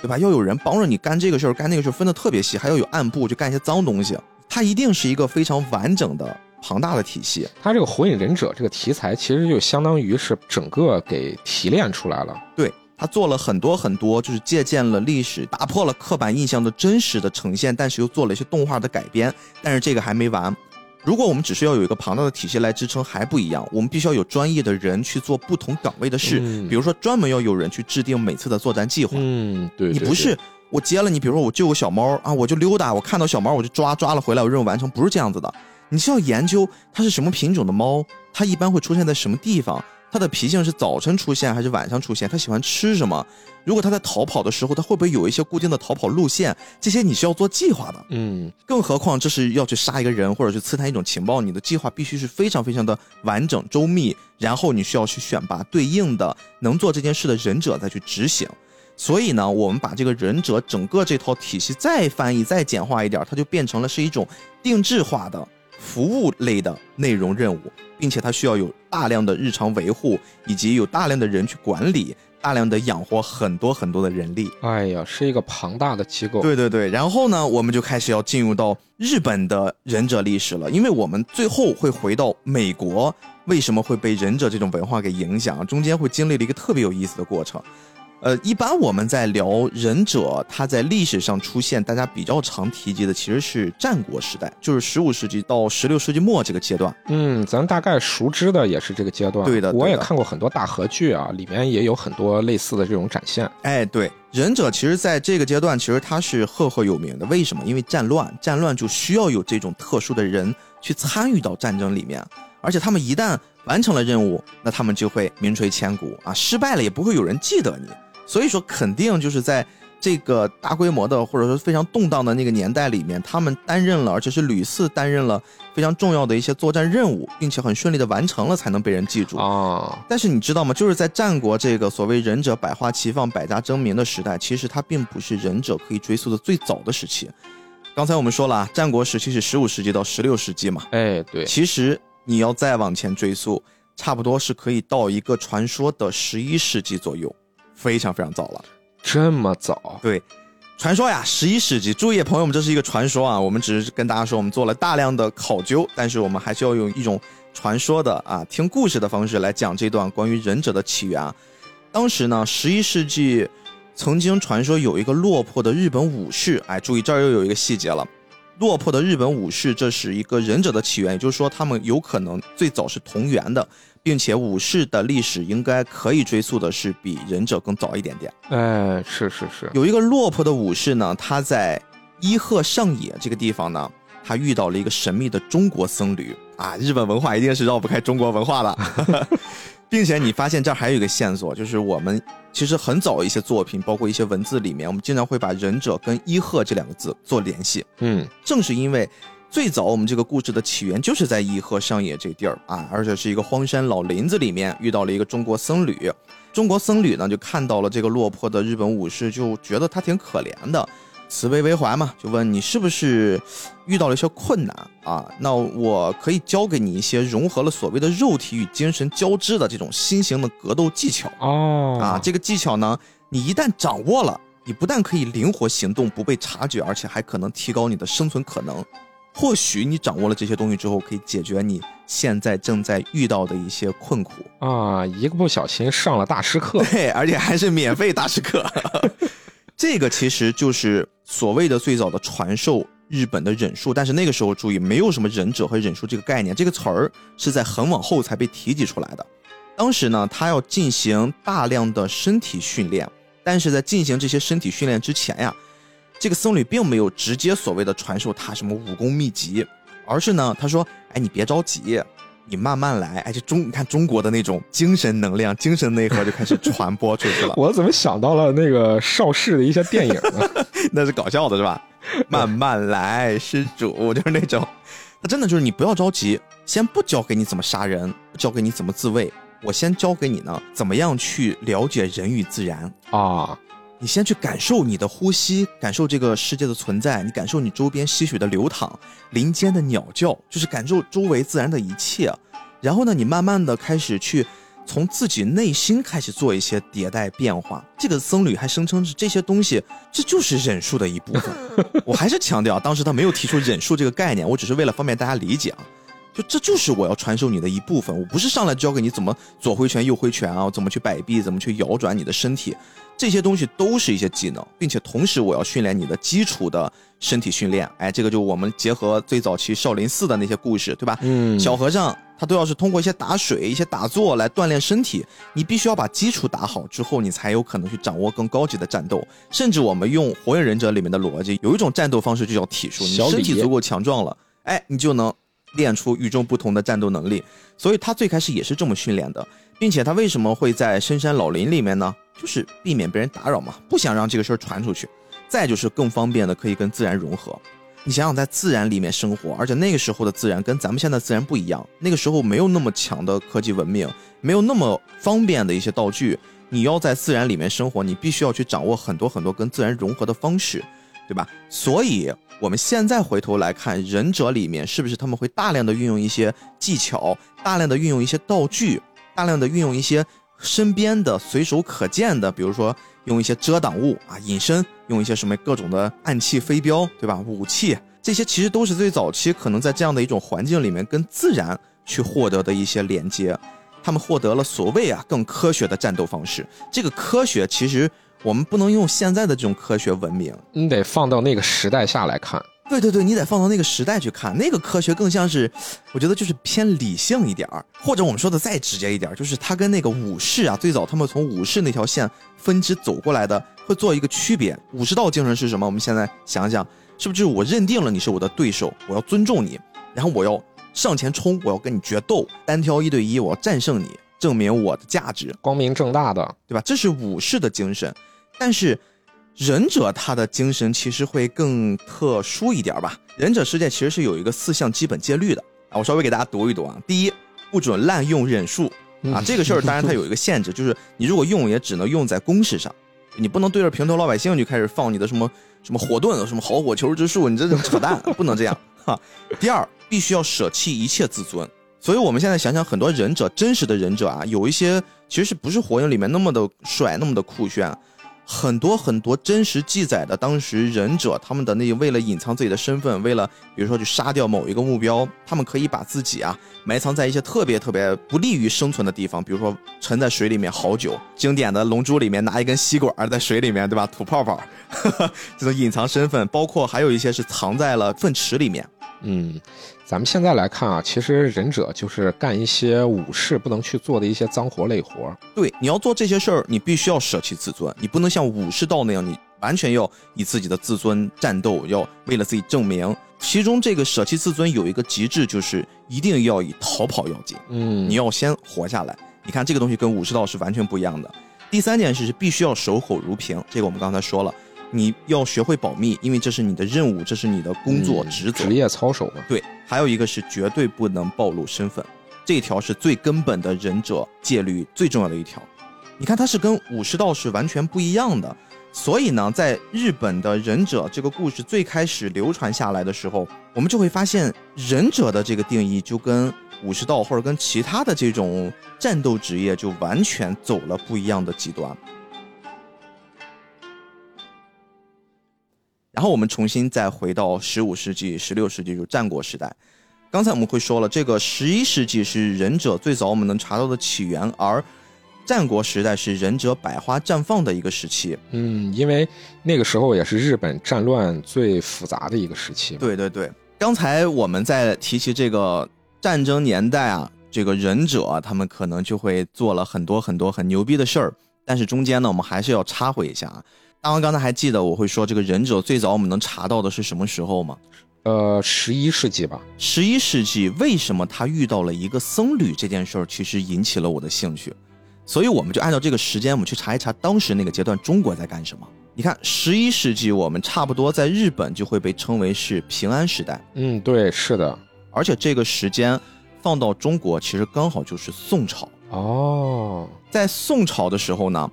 对吧？要有人帮着你干这个事儿，干那个事儿，分的特别细。还要有暗部，去干一些脏东西。它一定是一个非常完整的、庞大的体系。它这个火影忍者这个题材，其实就相当于是整个给提炼出来了。对他做了很多很多，就是借鉴了历史，打破了刻板印象的真实的呈现，但是又做了一些动画的改编。但是这个还没完。如果我们只是要有一个庞大的体系来支撑，还不一样。我们必须要有专业的人去做不同岗位的事，比如说专门要有人去制定每次的作战计划。嗯，对，你不是我接了你，比如说我救个小猫啊，我就溜达，我看到小猫我就抓，抓了回来我任务完成，不是这样子的。你是要研究它是什么品种的猫，它一般会出现在什么地方，他的脾性是早晨出现还是晚上出现？他喜欢吃什么？如果他在逃跑的时候，他会不会有一些固定的逃跑路线？这些你是要做计划的。嗯，更何况这是要去杀一个人，或者去刺探一种情报，你的计划必须是非常非常的完整周密，然后你需要去选拔对应的能做这件事的忍者再去执行。所以呢，我们把这个忍者整个这套体系再翻译、再简化一点，它就变成了是一种定制化的服务类的内容任务，并且它需要有大量的日常维护，以及有大量的人去管理，大量的养活很多很多的人力。哎呀，是一个庞大的机构。对对对，然后呢，我们就开始要进入到日本的忍者历史了，因为我们最后会回到美国，为什么会被忍者这种文化给影响？中间会经历了一个特别有意思的过程。呃，一般我们在聊忍者，它在历史上出现，大家比较常提及的其实是战国时代，就是十五世纪到十六世纪末这个阶段。嗯，咱大概熟知的也是这个阶段。对的对的我也看过很多大合剧啊，里面也有很多类似的这种展现。哎，对，忍者其实在这个阶段，其实他是赫赫有名的。为什么？因为战乱，战乱就需要有这种特殊的人去参与到战争里面，而且他们一旦完成了任务，那他们就会名垂千古啊，失败了也不会有人记得你。所以说，肯定就是在这个大规模的或者说非常动荡的那个年代里面，他们担任了，而且是屡次担任了非常重要的一些作战任务，并且很顺利的完成了，才能被人记住。啊，但是你知道吗？就是在战国这个所谓忍者百花齐放、百家争鸣的时代，其实它并不是忍者可以追溯的最早的时期。刚才我们说了啊，战国时期是十五世纪到十六世纪嘛，哎，对，其实你要再往前追溯，差不多是可以到一个传说的十一世纪左右，非常非常早了。这么早，对，传说呀，十一世纪，注意朋友们，这是一个传说啊，我们只是跟大家说，我们做了大量的考究，但是我们还是要用一种传说的啊，听故事的方式来讲这段关于忍者的起源啊。当时呢，十一世纪曾经传说有一个落魄的日本武士，哎，注意这儿又有一个细节了。落魄的日本武士，这是一个忍者的起源，也就是说，他们有可能最早是同源的，并且武士的历史应该可以追溯的是比忍者更早一点点。哎，是是是，有一个落魄的武士呢，他在伊贺上野这个地方呢，他遇到了一个神秘的中国僧侣啊，日本文化一定是绕不开中国文化的，并且你发现这儿还有一个线索，就是我们其实很早一些作品，包括一些文字里面，我们经常会把忍者跟伊贺这两个字做联系。嗯，正是因为最早我们这个故事的起源就是在伊贺上野这地儿啊，而且是一个荒山老林子里面遇到了一个中国僧侣。中国僧侣呢就看到了这个落魄的日本武士，就觉得他挺可怜的，慈悲为怀嘛，就问你是不是遇到了一些困难啊？那我可以教给你一些融合了所谓的肉体与精神交织的这种新型的格斗技巧。哦，啊，这个技巧呢，你一旦掌握了，你不但可以灵活行动，不被察觉，而且还可能提高你的生存可能。或许你掌握了这些东西之后，可以解决你现在正在遇到的一些困苦。啊，一个不小心上了大师课。对，而且还是免费大师课。这个其实就是所谓的最早的传授日本的忍术，但是那个时候注意，没有什么忍者和忍术这个概念，这个词儿是在很往后才被提及出来的。当时呢，他要进行大量的身体训练，但是在进行这些身体训练之前呀，这个僧侣并没有直接所谓的传授他什么武功秘籍，而是呢，他说：“哎，你别着急，你慢慢来。”哎，这中你看中国的那种精神能量、精神内核就开始传播出去了。我怎么想到了那个邵氏的一些电影呢？那是搞笑的是吧？慢慢来，施主就是那种，他真的就是你不要着急，先不教给你怎么杀人，教给你怎么自卫，我先教给你呢怎么样去了解人与自然。啊，你先去感受你的呼吸，感受这个世界的存在，你感受你周边溪水的流淌，林间的鸟叫，就是感受周围自然的一切。然后呢，你慢慢的开始去从自己内心开始做一些迭代变化。这个僧侣还声称是这些东西，这就是忍术的一部分。我还是强调，当时他没有提出忍术这个概念，我只是为了方便大家理解啊。就这就是我要传授你的一部分，我不是上来教给你怎么左挥拳右挥拳啊，怎么去摆臂，怎么去摇转你的身体，这些东西都是一些技能，并且同时我要训练你的基础的身体训练。哎，这个就我们结合最早期少林寺的那些故事，对吧？嗯，小和尚他都要是通过一些打水、一些打坐来锻炼身体，你必须要把基础打好之后，你才有可能去掌握更高级的战斗。甚至我们用《火影忍者》里面的逻辑，有一种战斗方式就叫体术，你身体足够强壮了，哎，你就能练出与众不同的战斗能力。所以他最开始也是这么训练的，并且他为什么会在深山老林里面呢？就是避免被人打扰嘛，不想让这个事儿传出去。再就是更方便的可以跟自然融合。你想想，在自然里面生活，而且那个时候的自然跟咱们现在自然不一样，那个时候没有那么强的科技文明，没有那么方便的一些道具。你要在自然里面生活，你必须要去掌握很多很多跟自然融合的方式，对吧？所以我们现在回头来看，忍者里面是不是他们会大量的运用一些技巧，大量的运用一些道具，大量的运用一些身边的随手可见的，比如说用一些遮挡物啊，隐身，用一些什么各种的暗器飞镖，对吧？武器这些其实都是最早期可能在这样的一种环境里面跟自然去获得的一些连接。他们获得了所谓啊更科学的战斗方式。这个科学其实我们不能用现在的这种科学文明，你得放到那个时代下来看。对对对，你得放到那个时代去看，那个科学更像是，我觉得就是偏理性一点儿，或者我们说的再直接一点，就是它跟那个武士啊，最早他们从武士那条线分支走过来的，会做一个区别。武士道精神是什么？我们现在想想，是不是就是我认定了你是我的对手，我要尊重你，然后我要。上前冲！我要跟你决斗，单挑一对一，我要战胜你，证明我的价值，光明正大的，对吧？这是武士的精神。但是忍者他的精神其实会更特殊一点吧？忍者世界其实是有一个四项基本戒律的啊，我稍微给大家读一读啊。第一，不准滥用忍术啊，这个事儿当然它有一个限制，就是你如果用也只能用在公事上，你不能对着平头老百姓就开始放你的什么什么火盾、什么好火球之术，你这是扯淡，不能这样 哈。第二。必须要舍弃一切自尊，所以我们现在想想，很多忍者，真实的忍者啊，有一些其实是不是火影里面那么的帅，那么的酷炫，很多很多真实记载的当时忍者他们的那为了隐藏自己的身份，为了比如说去杀掉某一个目标，他们可以把自己啊埋藏在一些特别特别不利于生存的地方，比如说沉在水里面好久，经典的龙珠里面拿一根吸管在水里面，对吧？吐泡泡，这种隐藏身份，包括还有一些是藏在了粪池里面。嗯，咱们现在来看啊，其实忍者就是干一些武士不能去做的一些脏活累活。对，你要做这些事儿，你必须要舍弃自尊，你不能像武士道那样，你完全要以自己的自尊战斗，要为了自己证明。其中这个舍弃自尊有一个极致，就是一定要以逃跑要紧。嗯，你要先活下来。你看这个东西跟武士道是完全不一样的。第三件事是必须要守口如瓶，这个我们刚才说了。你要学会保密，因为这是你的任务，这是你的工作职责，职业操守嘛。对，还有一个是绝对不能暴露身份，这条是最根本的忍者戒律最重要的一条。你看，它是跟武士道是完全不一样的。所以呢，在日本的忍者这个故事最开始流传下来的时候，我们就会发现忍者的这个定义就跟武士道或者跟其他的这种战斗职业就完全走了不一样的极端。然后我们重新再回到十五世纪、十六世纪，就是战国时代。刚才我们会说了，这个十一世纪是忍者最早我们能查到的起源，而战国时代是忍者百花绽放的一个时期。嗯，因为那个时候也是日本战乱最复杂的一个时期。对对对，刚才我们在提起这个战争年代啊，这个忍者他们可能就会做了很多很多很牛逼的事儿，但是中间呢，我们还是要插回一下啊。大王刚才还记得我会说这个忍者最早我们能查到的是什么时候吗？呃，十一世纪吧。十一世纪为什么他遇到了一个僧侣这件事儿，其实引起了我的兴趣，所以我们就按照这个时间，我们去查一查当时那个阶段中国在干什么。你看，十一世纪我们差不多在日本就会被称为是平安时代。嗯，对，是的。而且这个时间放到中国，其实刚好就是宋朝。哦，在宋朝的时候呢。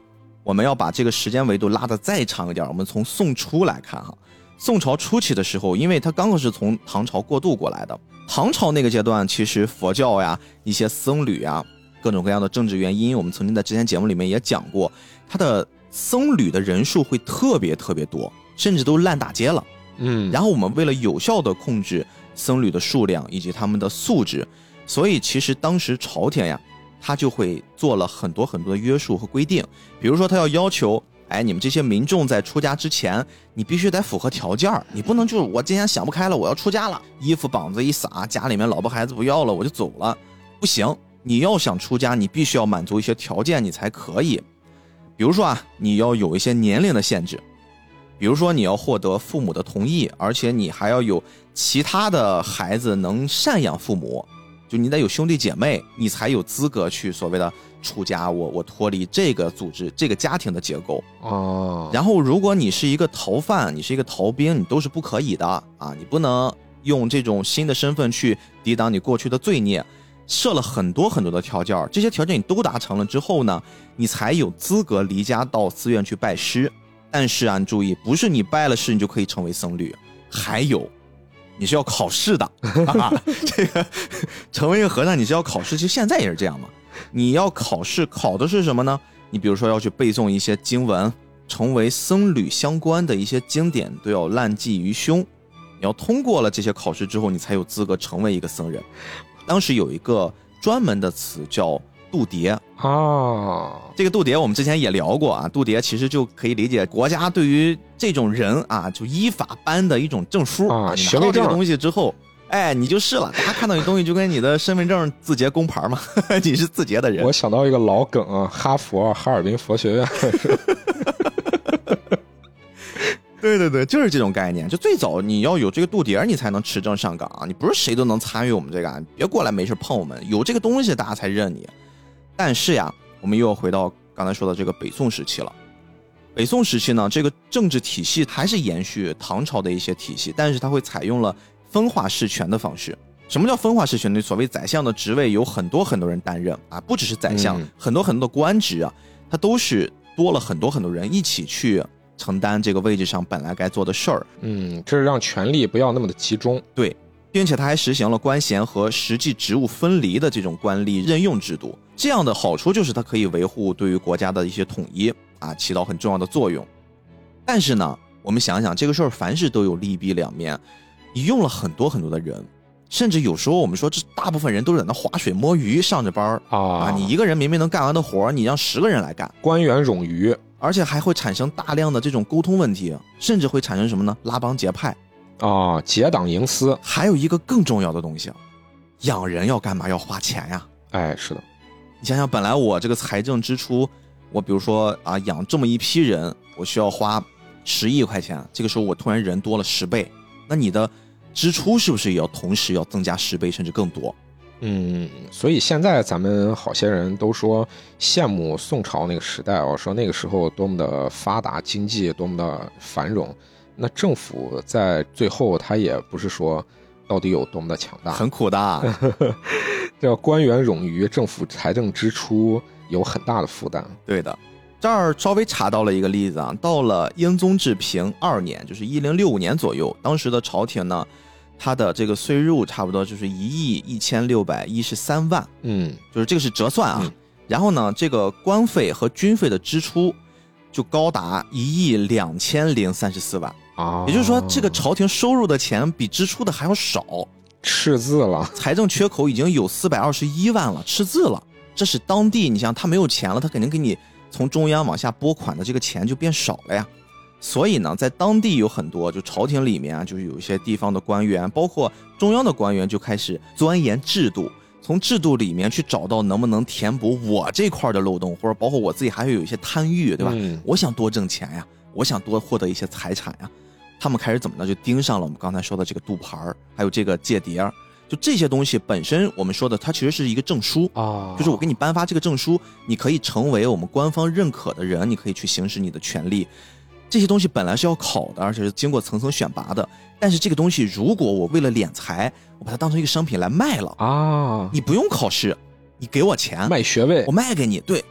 我们要把这个时间维度拉得再长一点，我们从宋初来看哈。宋朝初期的时候，因为它刚好是从唐朝过渡过来的，唐朝那个阶段，其实佛教呀、一些僧侣啊，各种各样的政治原因，我们曾经在之前节目里面也讲过，它的僧侣的人数会特别特别多，甚至都烂大街了。嗯，然后我们为了有效的控制僧侣的数量以及他们的素质，所以其实当时朝廷呀。他就会做了很多很多的约束和规定，比如说他要要求，哎，你们这些民众在出家之前，你必须得符合条件你不能就是我今天想不开了，我要出家了，衣服膀子一撒，家里面老婆孩子不要了，我就走了，不行，你要想出家，你必须要满足一些条件，你才可以，比如说啊，你要有一些年龄的限制，比如说你要获得父母的同意，而且你还要有其他的孩子能赡养父母，就你得有兄弟姐妹，你才有资格去所谓的出家。我我脱离这个组织、这个家庭的结构。哦，然后，如果你是一个逃犯，你是一个逃兵，你都是不可以的啊！你不能用这种新的身份去抵挡你过去的罪孽，设了很多很多的条件，这些条件你都达成了之后呢，你才有资格离家到寺院去拜师。但是啊，你注意，不是你拜了师你就可以成为僧侣，还有，你是要考试的啊！这个成为一个和尚，你是要考试，其实现在也是这样嘛。你要考试，考的是什么呢？你比如说要去背诵一些经文，成为僧侣相关的一些经典都要烂记于胸。你要通过了这些考试之后，你才有资格成为一个僧人。当时有一个专门的词叫度牒啊，这个度牒我们之前也聊过啊。度牒其实就可以理解国家对于这种人啊，就依法颁的一种证书啊你学到这个东西之后，哎，你就是了。大家看到你东西就跟你的身份证字节工牌嘛，你是字节的人我。想到一个老梗啊，哈佛哈尔滨佛学院，对对对，就是这种概念。就最早你要有这个度牒，你才能持证上岗啊。你不是谁都能参与我们这个啊，别过来没事碰我们。有这个东西，大家才认你。但是呀，我们又要回到刚才说的这个北宋时期了。北宋时期呢，这个政治体系还是延续唐朝的一些体系，但是它会采用了分化事权的方式。什么叫分化事权呢？所谓宰相的职位有很多很多人担任啊，不只是宰相，嗯很多很多的官职啊，它都是多了很多很多人一起去承担这个位置上本来该做的事儿。嗯，这是让权力不要那么的集中。对，并且他还实行了官衔和实际职务分离的这种官吏任用制度。这样的好处就是它可以维护对于国家的一些统一啊，起到很重要的作用。但是呢，我们想想这个事儿，凡事都有利弊两面。你用了很多很多的人，甚至有时候我们说这大部分人都是在那划水摸鱼上着班儿啊啊，你一个人明明能干完的活儿，你让十个人来干，官员冗余而且还会产生大量的这种沟通问题，甚至会产生什么呢？拉帮结派。啊，结党营私。还有一个更重要的东西，养人要干嘛？要花钱呀！哎，是的，你想想，本来我这个财政支出，我比如说啊，养这么一批人，我需要花十亿块钱，这个时候我突然人多了十倍，那你的支出是不是也要同时要增加十倍甚至更多？嗯，所以现在咱们好些人都说羡慕宋朝那个时代哦，说那个时候多么的发达，经济多么的繁荣。那政府在最后，他也不是说到底有多么的强大，很苦的。啊这官员冗余，政府财政支出有很大的负担。对的，这儿稍微查到了一个例子啊，到了英宗治平二年，就是一零六五年左右，当时的朝廷呢，它的这个税入差不多就是一亿一千六百一十三万，嗯，就是这个是折算啊。嗯然后呢，这个官费和军费的支出就高达一亿两千零三十四万，啊，也就是说，这个朝廷收入的钱比支出的还要少，赤字了。财政缺口已经有四百二十一万了，赤字了。这是当地，你想他没有钱了，他肯定给你从中央往下拨款的这个钱就变少了呀。所以呢，在当地有很多就朝廷里面啊，就是有一些地方的官员，包括中央的官员，就开始钻研制度，从制度里面去找到能不能填补我这块的漏洞，或者包括我自己还会有一些贪欲，对吧？嗯我想多挣钱呀，我想多获得一些财产呀。他们开始怎么呢？就盯上了我们刚才说的这个杜牌儿，还有这个间谍儿，就这些东西本身，我们说的它其实是一个证书，啊，就是我给你颁发这个证书，你可以成为我们官方认可的人，你可以去行使你的权利。这些东西本来是要考的，而且是经过层层选拔的。但是这个东西，如果我为了敛财，我把它当成一个商品来卖了，啊，你不用考试，你给我钱，卖学位我卖给你，对，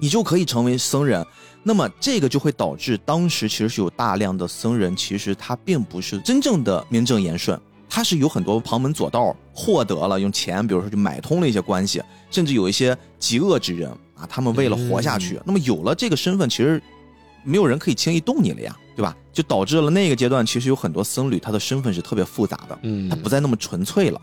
你就可以成为僧人。那么这个就会导致当时其实是有大量的僧人，其实他并不是真正的名正言顺，他是有很多旁门左道获得了用钱，比如说就买通了一些关系，甚至有一些极恶之人啊，他们为了活下去，那么有了这个身份，其实没有人可以轻易动你了呀，对吧？就导致了那个阶段，其实有很多僧侣他的身份是特别复杂的，嗯他不再那么纯粹了。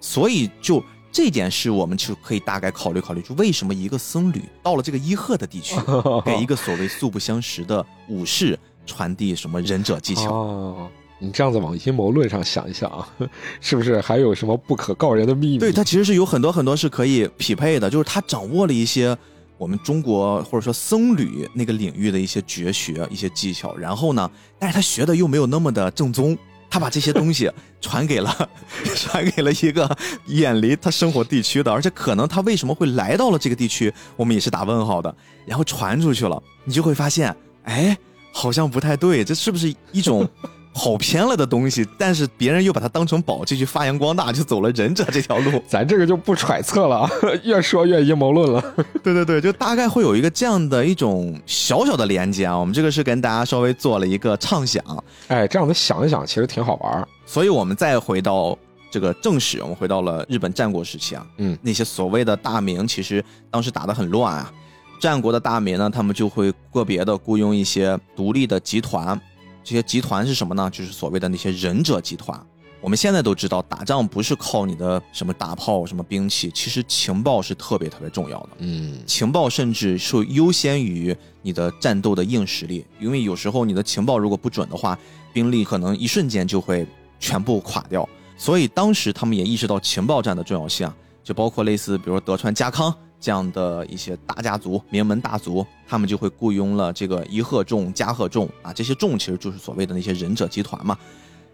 所以就这点是，我们就可以大概考虑考虑，就为什么一个僧侣到了这个伊贺的地区，给一个所谓素不相识的武士传递什么忍者技巧？哦，你这样子往阴谋论上想一想啊，是不是还有什么不可告人的秘密？对他其实是有很多很多是可以匹配的，就是他掌握了一些我们中国或者说僧侣那个领域的一些绝学、一些技巧，然后呢，但是他学的又没有那么的正宗，他把这些东西传给了 传给了一个远离他生活地区的，而且可能他为什么会来到了这个地区，我们也是打问号的，然后传出去了，你就会发现，哎，好像不太对，这是不是一种？跑偏了的东西，但是别人又把它当成宝，继续发扬光大，就走了忍者这条路。咱这个就不揣测了，越说越阴谋论了。对对对，就大概会有一个这样的一种小小的连接啊。我们这个是跟大家稍微做了一个畅想，哎，这样子想一想，其实挺好玩。所以我们再回到这个正史，我们回到了日本战国时期啊。嗯，那些所谓的大名，其实当时打得很乱啊。战国的大名呢，他们就会个别的雇佣一些独立的集团。这些集团是什么呢？就是所谓的那些忍者集团。我们现在都知道，打仗不是靠你的什么大炮、什么兵器，其实情报是特别特别重要的。嗯，情报甚至是优先于你的战斗的硬实力，因为有时候你的情报如果不准的话，兵力可能一瞬间就会全部垮掉。所以当时他们也意识到情报战的重要性啊，就包括类似比如说德川家康。这样的一些大家族、名门大族，他们就会雇佣了这个伊贺众、加贺众啊，这些众其实就是所谓的那些忍者集团嘛。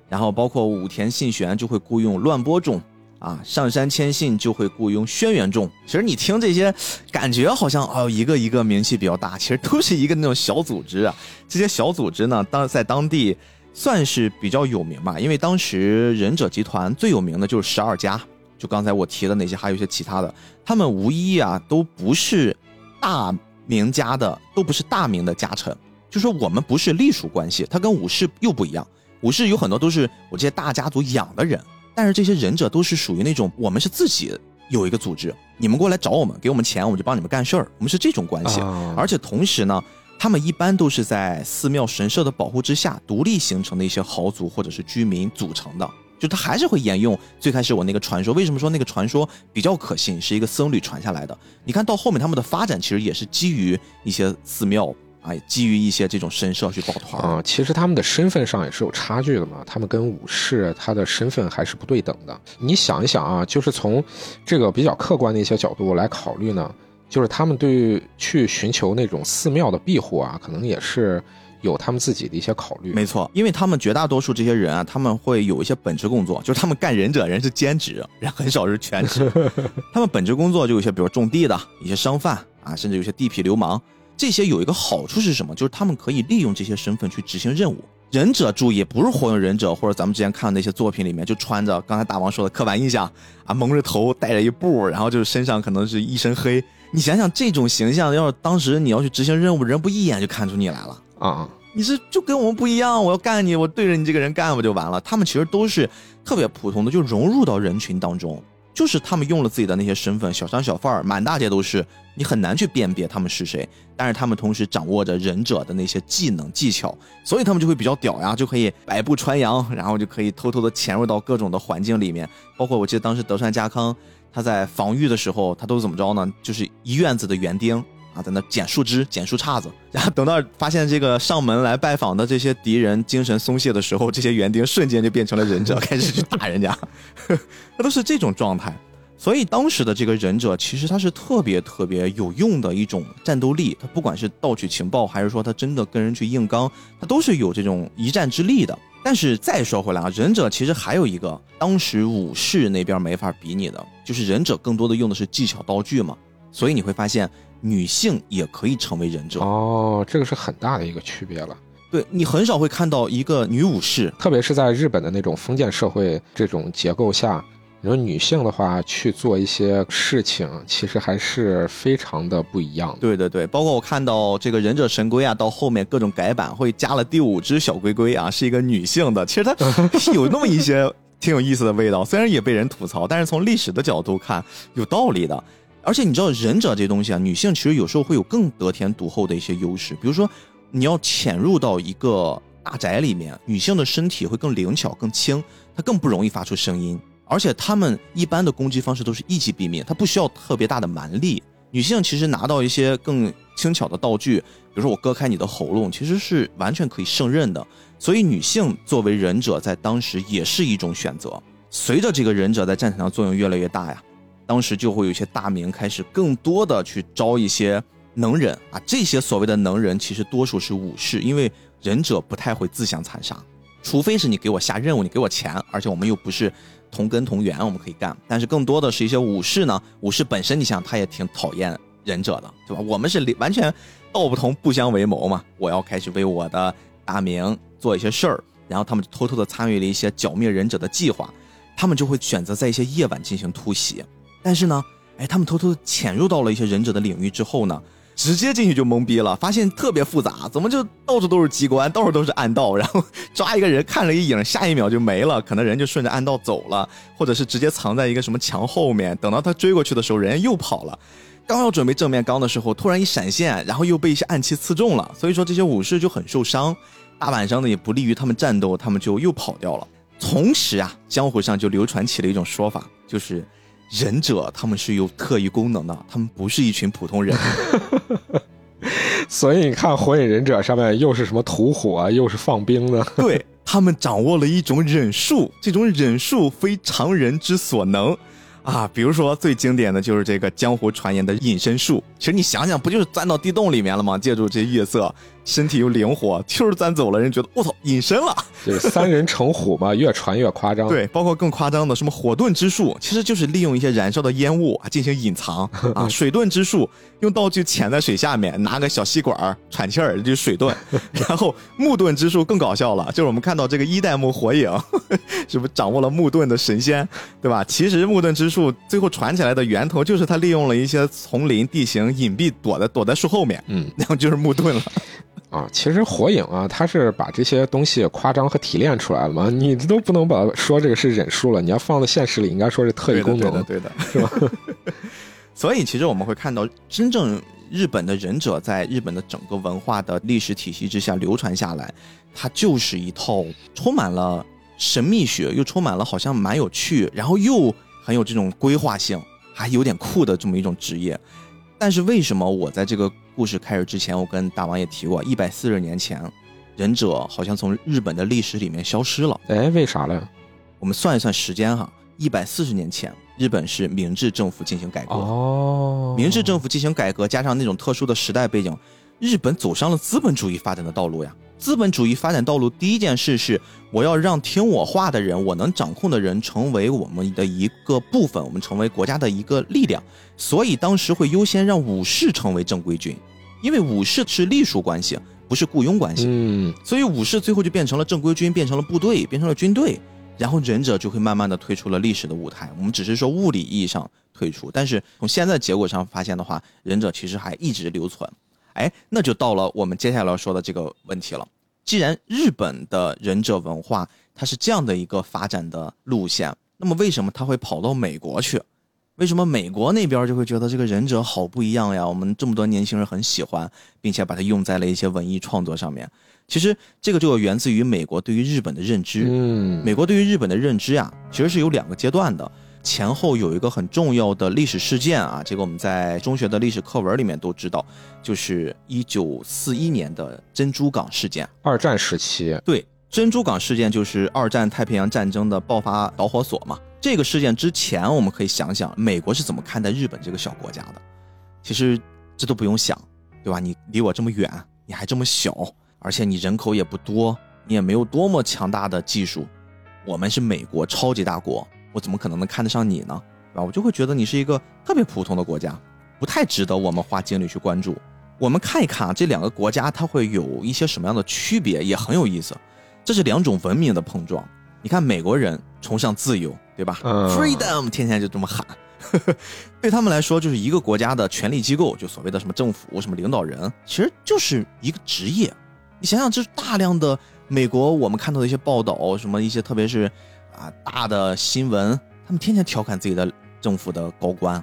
然后包括武田信玄就会雇佣乱波众啊，上杉谦信就会雇佣轩辕众。其实你听这些，感觉好像哦，一个一个名气比较大，其实都是一个那种小组织啊。这些小组织呢，当在当地算是比较有名吧，因为当时忍者集团最有名的就是十二家。就刚才我提的那些，还有一些其他的，他们无一啊都不是大名家的，都不是大名的家臣。就说我们不是隶属关系，他跟武士又不一样。武士有很多都是我这些大家族养的人，但是这些忍者都是属于那种我们是自己有一个组织，你们过来找我们，给我们钱，我们就帮你们干事儿，我们是这种关系。而且同时呢，他们一般都是在寺庙神社的保护之下，独立形成的一些豪族或者是居民组成的。就他还是会沿用最开始我那个传说，为什么说那个传说比较可信？是一个僧侣传下来的。你看到后面他们的发展，其实也是基于一些寺庙啊，基于一些这种神社去抱团啊。其实他们的身份上也是有差距的嘛，他们跟武士他的身份还是不对等的。你想一想啊，就是从这个比较客观的一些角度来考虑呢，就是他们对去寻求那种寺庙的庇护啊，可能也是。有他们自己的一些考虑，没错，因为他们绝大多数这些人啊，他们会有一些本职工作，就是他们干忍者人是兼职，人很少是全职。他们本职工作就有些，比如种地的一些商贩啊，甚至有些地痞流氓。这些有一个好处是什么？就是他们可以利用这些身份去执行任务。忍者注意，不是火影忍者或者咱们之前看的那些作品里面，就穿着刚才大王说的刻板印象啊，蒙着头，带着一布，然后就是身上可能是一身黑。你想想这种形象，要是当时你要去执行任务，人不一眼就看出你来了。啊，你是就跟我们不一样，我要干你，我对着你这个人干不就完了？他们其实都是特别普通的，就融入到人群当中，就是他们用了自己的那些身份，小商小贩儿满大街都是，你很难去辨别他们是谁。但是他们同时掌握着忍者的那些技能技巧，所以他们就会比较屌呀，就可以百步穿杨，然后就可以偷偷的潜入到各种的环境里面。包括我记得当时德川家康他在防御的时候，他都怎么着呢？就是一院子的园丁。啊，在那捡树枝、捡树杈子，然后等到发现这个上门来拜访的这些敌人精神松懈的时候，这些园丁瞬间就变成了忍者，开始去打人家，那都是这种状态。所以当时的这个忍者，其实他是特别特别有用的一种战斗力。他不管是盗取情报，还是说他真的跟人去硬刚，他都是有这种一战之力的。但是再说回来啊，忍者其实还有一个，当时武士那边没法比拟的，就是忍者更多的用的是技巧道具嘛。所以你会发现。女性也可以成为忍者哦，这个是很大的一个区别了。对你很少会看到一个女武士，特别是在日本的那种封建社会这种结构下，你说女性的话去做一些事情，其实还是非常的不一样。对对对，包括我看到这个忍者神龟啊，到后面各种改版会加了第五只小龟龟啊，是一个女性的，其实它 有那么一些挺有意思的味道，虽然也被人吐槽，但是从历史的角度看有道理的。而且你知道忍者这东西啊，女性其实有时候会有更得天独厚的一些优势。比如说，你要潜入到一个大宅里面，女性的身体会更灵巧、更轻，她更不容易发出声音。而且她们一般的攻击方式都是一击毙命，她不需要特别大的蛮力。女性其实拿到一些更轻巧的道具，比如说我割开你的喉咙，其实是完全可以胜任的。所以女性作为忍者在当时也是一种选择。随着这个忍者在战场上作用越来越大呀。当时就会有一些大明开始更多的去招一些能人啊，这些所谓的能人其实多数是武士，因为忍者不太会自相残杀，除非是你给我下任务，你给我钱，而且我们又不是同根同源，我们可以干。但是更多的是一些武士呢，武士本身你想他也挺讨厌忍者的，对吧？我们是完全道不同不相为谋嘛，我要开始为我的大明做一些事儿，然后他们就偷偷的参与了一些剿灭忍者的计划，他们就会选择在一些夜晚进行突袭，但是呢，哎，他们偷偷的潜入到了一些忍者的领域之后呢。直接进去就懵逼了，发现特别复杂，怎么就到处都是机关，到处都是暗道，然后抓一个人看了一影，下一秒就没了，可能人就顺着暗道走了，或者是直接藏在一个什么墙后面，等到他追过去的时候，人家又跑了。刚要准备正面刚的时候，突然一闪现，然后又被一些暗器刺中了，所以说这些武士就很受伤，大晚上的也不利于他们战斗，他们就又跑掉了。同时啊，江湖上就流传起了一种说法，就是。忍者他们是有特异功能的，他们不是一群普通人。所以你看《火影忍者》上面又是什么吐火，又是放冰的。对他们掌握了一种忍术，这种忍术非常人之所能。啊，比如说最经典的就是这个江湖传言的隐身术。其实你想想，不就是钻到地洞里面了吗？借助这些月色，身体又灵活，就是钻走了，人觉得我操，隐身了。就是三人成虎嘛，越传越夸张。对，包括更夸张的什么火遁之术，其实就是利用一些燃烧的烟雾啊进行隐藏 啊。水遁之术，用道具潜在水下面，拿个小吸管喘气儿就是水遁。然后木遁之术更搞笑了，就是我们看到这个一代目火影，是不是掌握了木遁的神仙，对吧？其实木遁之术最后传起来的源头就是他利用了一些丛林地形隐蔽，躲在躲在树后面，嗯，然后就是木遁了。啊，其实火影啊，它是把这些东西夸张和提炼出来了嘛，你都不能把说这个是忍术了，你要放到现实里，应该说是特异功能，对的，是吧？所以其实我们会看到，真正日本的忍者在日本的整个文化的历史体系之下流传下来，它就是一套充满了神秘学，又充满了好像蛮有趣，然后又很有这种规划性，还有点酷的这么一种职业。但是为什么我在这个故事开始之前，我跟大王也提过，一百四十年前，忍者好像从日本的历史里面消失了。哎，为啥嘞？我们算一算时间哈，一百四十年前，日本是明治政府进行改革。哦，明治政府进行改革，加上那种特殊的时代背景，日本走上了资本主义发展的道路呀。资本主义发展道路，第一件事是我要让听我话的人，我能掌控的人成为我们的一个部分，我们成为国家的一个力量。所以当时会优先让武士成为正规军，因为武士是隶属关系，不是雇佣关系。嗯，所以武士最后就变成了正规军，变成了部队，变成了军队。然后忍者就会慢慢的退出了历史的舞台。我们只是说物理意义上退出，但是从现在结果上发现的话，忍者其实还一直留存。哎，那就到了我们接下来要说的这个问题了。既然日本的忍者文化它是这样的一个发展的路线，那么为什么它会跑到美国去？为什么美国那边就会觉得这个忍者好不一样呀？我们这么多年轻人很喜欢，并且把它用在了一些文艺创作上面。其实这个就源自于美国对于日本的认知。嗯，美国对于日本的认知呀，其实是有两个阶段的。前后有一个很重要的历史事件啊，这个我们在中学的历史课文里面都知道，就是一九四一年的珍珠港事件。二战时期，对，珍珠港事件就是二战太平洋战争的爆发导火索嘛。这个事件之前，我们可以想想美国是怎么看待日本这个小国家的。其实这都不用想，对吧？你离我这么远，你还这么小，而且你人口也不多，你也没有多么强大的技术，我们是美国超级大国。我怎么可能能看得上你呢？对吧？我就会觉得你是一个特别普通的国家，不太值得我们花精力去关注。我们看一看啊，这两个国家它会有一些什么样的区别，也很有意思。这是两种文明的碰撞。你看美国人崇尚自由，对吧？Freedom，天天就这么喊。对他们来说，就是一个国家的权力机构，就所谓的什么政府、什么领导人，其实就是一个职业。你想想，这大量的美国我们看到的一些报道，什么一些，特别是。啊，大的新闻，他们天天调侃自己的政府的高官，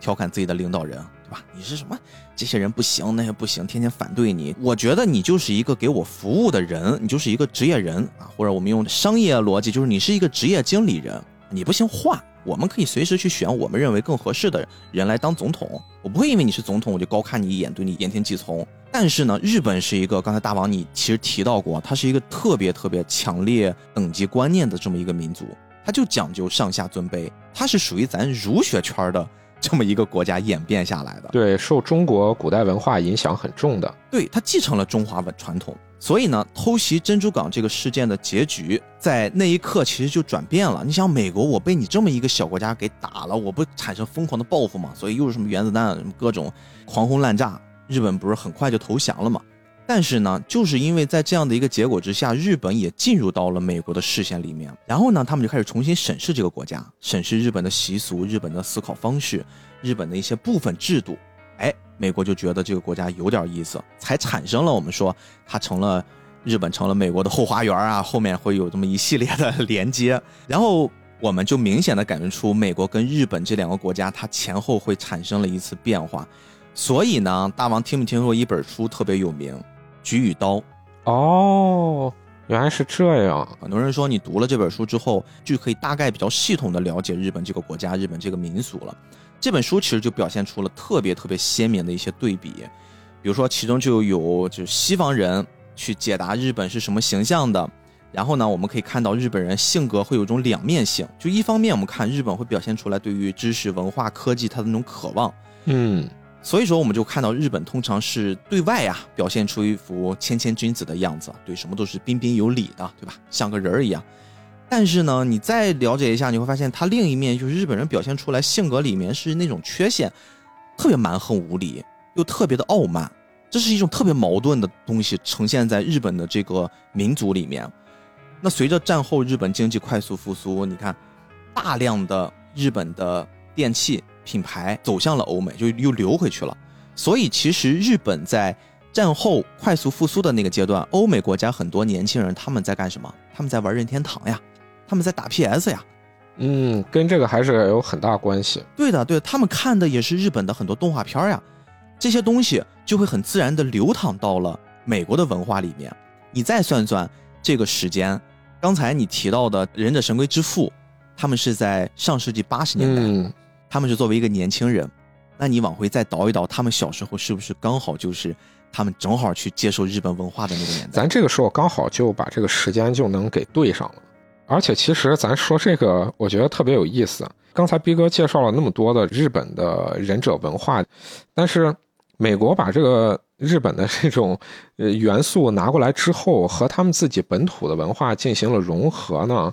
调侃自己的领导人，对吧？你是什么？这些人不行，那些不行，天天反对你。我觉得你就是一个给我服务的人，你就是一个职业人啊，或者我们用商业逻辑，就是你是一个职业经理人。你不行换，我们可以随时去选我们认为更合适的人来当总统。我不会因为你是总统，我就高看你一眼，对你言听计从。但是呢，日本是一个刚才大王你其实提到过，它是一个特别特别强烈等级观念的这么一个民族，它就讲究上下尊卑，它是属于咱儒学圈的这么一个国家演变下来的。对，受中国古代文化影响很重的。对，它继承了中华文传统，所以呢，偷袭珍珠港这个事件的结局，在那一刻其实就转变了。你想，美国我被你这么一个小国家给打了，我不产生疯狂的报复吗？所以又是什么原子弹，什么各种狂轰滥炸，日本不是很快就投降了吗？但是呢，就是因为在这样的一个结果之下，日本也进入到了美国的视线里面，然后呢，他们就开始重新审视这个国家，审视日本的习俗、日本的思考方式、日本的一些部分制度。哎，美国就觉得这个国家有点意思，才产生了我们说它成了日本成了美国的后花园啊，后面会有这么一系列的 连接，然后我们就明显的感觉出美国跟日本这两个国家它前后会产生了一次变化。所以呢，大王听没听说一本书特别有名？菊与刀，哦，原来是这样。很多人说你读了这本书之后，就可以大概比较系统的了解日本这个国家、日本这个民俗了。这本书其实就表现出了特别特别鲜明的一些对比，比如说其中就有就是西方人去解答日本是什么形象的，然后呢，我们可以看到日本人性格会有一种两面性，就一方面我们看日本会表现出来对于知识、文化、科技它的那种渴望，嗯。所以说，我们就看到日本通常是对外啊表现出一副谦谦君子的样子，对什么都是彬彬有礼的，对吧？像个人儿一样。但是呢，你再了解一下，你会发现他另一面就是日本人表现出来性格里面是那种缺陷，特别蛮横无理，又特别的傲慢。这是一种特别矛盾的东西呈现在日本的这个民族里面。那随着战后日本经济快速复苏，你看大量的日本的电器。品牌走向了欧美，就又流回去了。所以其实日本在战后快速复苏的那个阶段，欧美国家很多年轻人他们在干什么？他们在玩任天堂呀，他们在打 PS 呀。嗯，跟这个还是有很大关系。对的，对，他们看的也是日本的很多动画片呀，这些东西就会很自然的流淌到了美国的文化里面。你再算算这个时间，刚才你提到的《忍者神龟之父》，他们是在上世纪八十年代。他们是作为一个年轻人，那你往回再倒一倒，他们小时候是不是刚好就是他们正好去接受日本文化的那个年代？咱这个时候刚好就把这个时间就能给对上了。而且其实咱说这个，我觉得特别有意思。刚才逼哥介绍了那么多的日本的忍者文化，但是美国把这个日本的这种呃元素拿过来之后，和他们自己本土的文化进行了融合呢，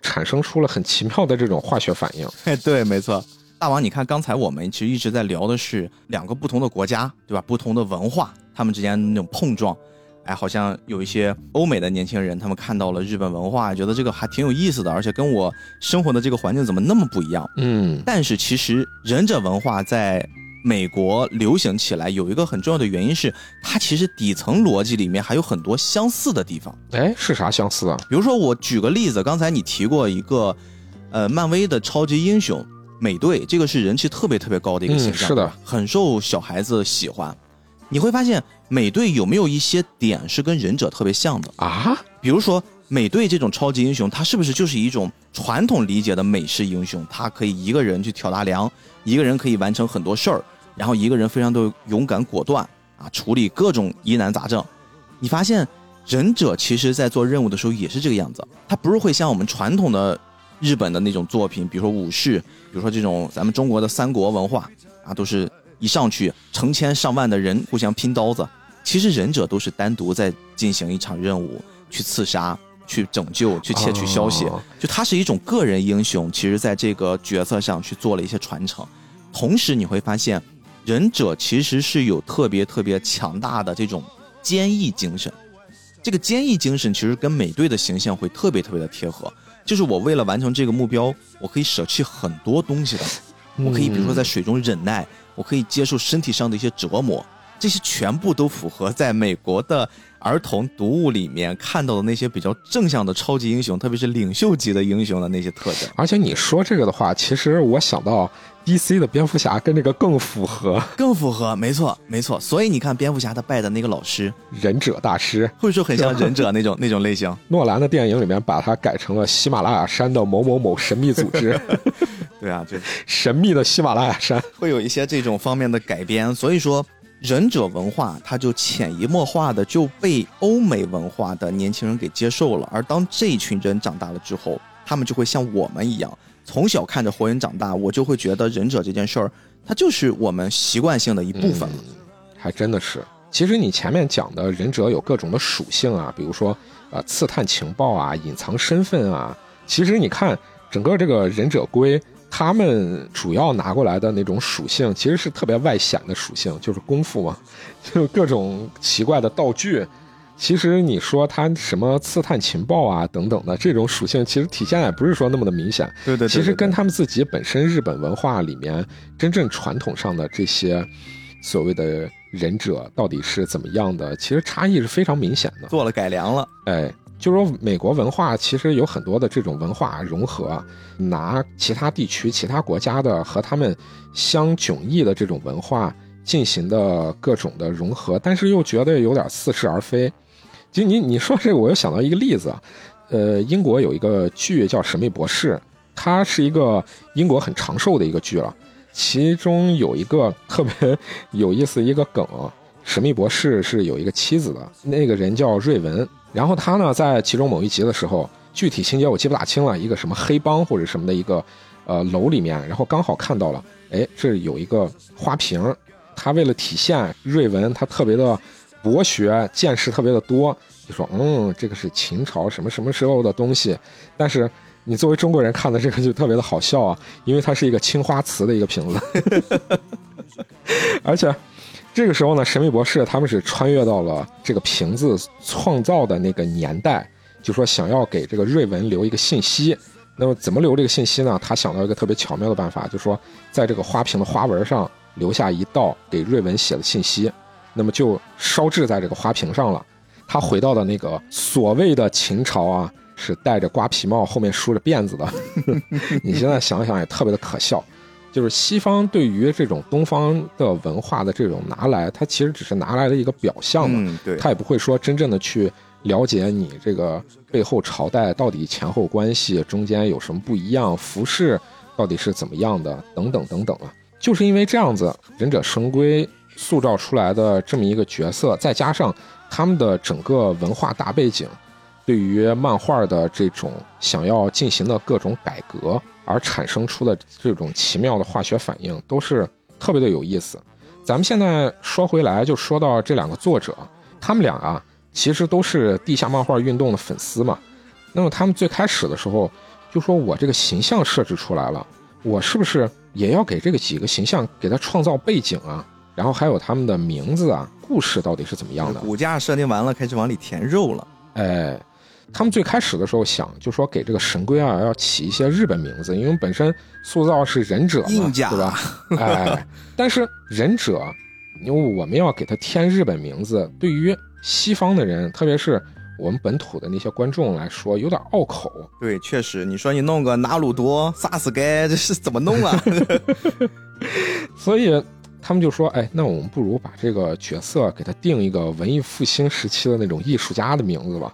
产生出了很奇妙的这种化学反应。哎，对，没错。大王，你看，刚才我们其实一直在聊的是两个不同的国家，对吧？不同的文化，他们之间那种碰撞，哎，好像有一些欧美的年轻人，他们看到了日本文化，觉得这个还挺有意思的，而且跟我生活的这个环境怎么那么不一样？嗯。但是其实忍者文化在美国流行起来，有一个很重要的原因是，它其实底层逻辑里面还有很多相似的地方。哎，是啥相似啊？比如说，我举个例子，刚才你提过一个，呃，漫威的超级英雄。美队这个是人气特别特别高的一个形象，是的，很受小孩子喜欢。你会发现美队有没有一些点是跟忍者特别像的啊？比如说美队这种超级英雄，他是不是就是一种传统理解的美式英雄？他可以一个人去挑大梁，一个人可以完成很多事儿，然后一个人非常的勇敢果断啊，处理各种疑难杂症。你发现忍者其实在做任务的时候也是这个样子，他不是会像我们传统的。日本的那种作品，比如说武士，比如说这种咱们中国的三国文化啊，都是一上去成千上万的人互相拼刀子。其实忍者都是单独在进行一场任务，去刺杀、去拯救、去窃取消息。就他是一种个人英雄，其实在这个角色上去做了一些传承。同时你会发现，忍者其实是有特别特别强大的这种坚毅精神。这个坚毅精神其实跟美队的形象会特别特别的贴合。就是我为了完成这个目标，我可以舍弃很多东西的。我可以比如说在水中忍耐，我可以接受身体上的一些折磨，这些全部都符合在美国的儿童读物里面看到的那些比较正向的超级英雄，特别是领袖级的英雄的那些特征。而且你说这个的话，其实我想到。D.C. 的蝙蝠侠跟这个更符合，更符合，没错，没错。所以你看，蝙蝠侠他拜的那个老师，忍者大师，或者说很像忍者那种 那种类型。诺兰的电影里面把它改成了喜马拉雅山的某某某神秘组织。对啊，就神秘的喜马拉雅山会有一些这种方面的改编。所以说，忍者文化它就潜移默化的就被欧美文化的年轻人给接受了。而当这群人长大了之后，他们就会像我们一样。从小看着火影长大，我就会觉得忍者这件事儿，它就是我们习惯性的一部分了。还真的是。其实你前面讲的忍者有各种的属性啊，比如说呃刺探情报啊、隐藏身份啊。其实你看整个这个忍者龟，他们主要拿过来的那种属性，其实是特别外显的属性，就是功夫嘛，就各种奇怪的道具。其实你说他什么刺探情报啊等等的这种属性，其实体现也不是说那么的明显。对对对，其实跟他们自己本身日本文化里面真正传统上的这些所谓的。忍者到底是怎么样的？其实差异是非常明显的，做了改良了。哎，就说美国文化其实有很多的这种文化融合，拿其他地区、其他国家的和他们相迥异的这种文化进行的各种的融合，但是又觉得有点似是而非。就你你说这个，我又想到一个例子，呃，英国有一个剧叫《神秘博士》，它是一个英国很长寿的一个剧了。其中有一个特别有意思一个梗，神秘博士是有一个妻子的，那个人叫瑞文。然后他呢，在其中某一集的时候，具体情节我记不大清了，一个什么黑帮或者什么的一个呃楼里面，然后刚好看到了，哎，这有一个花瓶。他为了体现瑞文他特别的博学，见识特别的多，就说嗯，这个是秦朝什么什么时候的东西，但是。你作为中国人看的这个就特别的好笑啊，因为它是一个青花瓷的一个瓶子，而且这个时候呢，神秘博士他们是穿越到了这个瓶子创造的那个年代，就说想要给这个瑞文留一个信息。那么怎么留这个信息呢？他想到一个特别巧妙的办法，就说在这个花瓶的花纹上留下一道给瑞文写的信息，那么就烧制在这个花瓶上了。他回到的那个所谓的秦朝啊。是戴着瓜皮帽，后面梳着辫子的。你现在想想也特别的可笑。就是西方对于这种东方的文化的这种拿来，它其实只是拿来的一个表象嘛。对，他也不会说真正的去了解你这个背后朝代到底前后关系中间有什么不一样，服饰到底是怎么样的，等等等等啊。就是因为这样子，忍者神龟塑造出来的这么一个角色，再加上他们的整个文化大背景。对于漫画的这种想要进行的各种改革而产生出的这种奇妙的化学反应，都是特别的有意思。咱们现在说回来，就说到这两个作者，他们俩啊，其实都是地下漫画运动的粉丝嘛。那么他们最开始的时候就说：“我这个形象设置出来了，我是不是也要给这个几个形象给他创造背景啊？然后还有他们的名字啊，故事到底是怎么样的？骨架设定完了，开始往里填肉了。哎。”他们最开始的时候想，就说给这个神龟啊要起一些日本名字，因为本身塑造是忍者嘛，对吧？哎，但是忍者，因为我们要给他添日本名字，对于西方的人，特别是我们本土的那些观众来说，有点拗口。对，确实，你说你弄个拿鲁多、萨斯盖，这是怎么弄啊？所以他们就说，哎，那我们不如把这个角色给他定一个文艺复兴时期的那种艺术家的名字吧。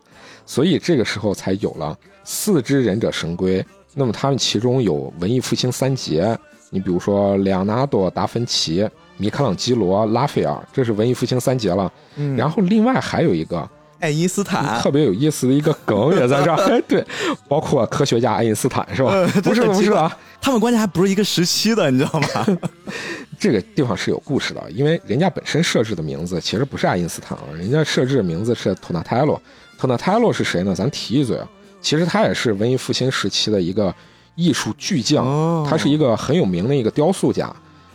所以这个时候才有了四只忍者神龟。那么他们其中有文艺复兴三杰，你比如说莱昂纳多·达芬奇、米开朗基罗、拉斐尔，这是文艺复兴三杰了。嗯，然后另外还有一个爱因斯坦，特别有意思的一个梗也在这儿。对，包括科学家爱因斯坦是吧？不是不是啊，他们关键还不是一个时期的，你知道吗？这个地方是有故事的，因为人家本身设置的名字其实不是爱因斯坦啊，人家设置的名字是托纳泰罗。特纳泰洛是谁呢？咱提一嘴啊，其实他也是文艺复兴时期的一个艺术巨匠，他是一个很有名的一个雕塑家。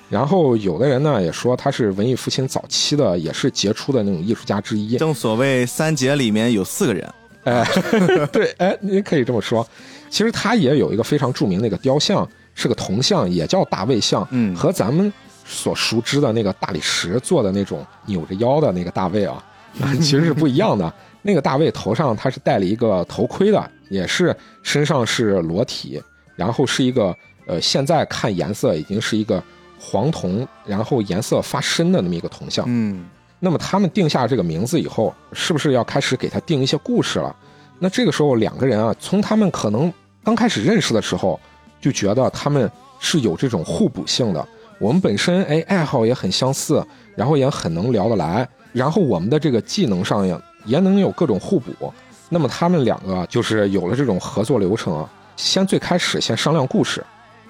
然后有的人呢也说他是文艺复兴早期的，也是杰出的那种艺术家之一。正所谓三杰里面有四个人，哎，对，哎，你可以这么说。其实他也有一个非常著名的一个雕像，是个铜像，也叫大卫像，嗯，和咱们所熟知的那个大理石做的那种扭着腰的那个大卫啊，其实是不一样的。那个大卫头上他是戴了一个头盔的，也是身上是裸体，然后是一个呃，现在看颜色已经是一个黄铜，然后颜色发深的那么一个铜像。嗯，那么他们定下这个名字以后，是不是要开始给他定一些故事了？那这个时候两个人啊，从他们可能刚开始认识的时候，就觉得他们是有这种互补性的。我们本身哎爱好也很相似，然后也很能聊得来，然后我们的这个技能上也。也能有各种互补，那么他们两个就是有了这种合作流程啊，先最开始先商量故事，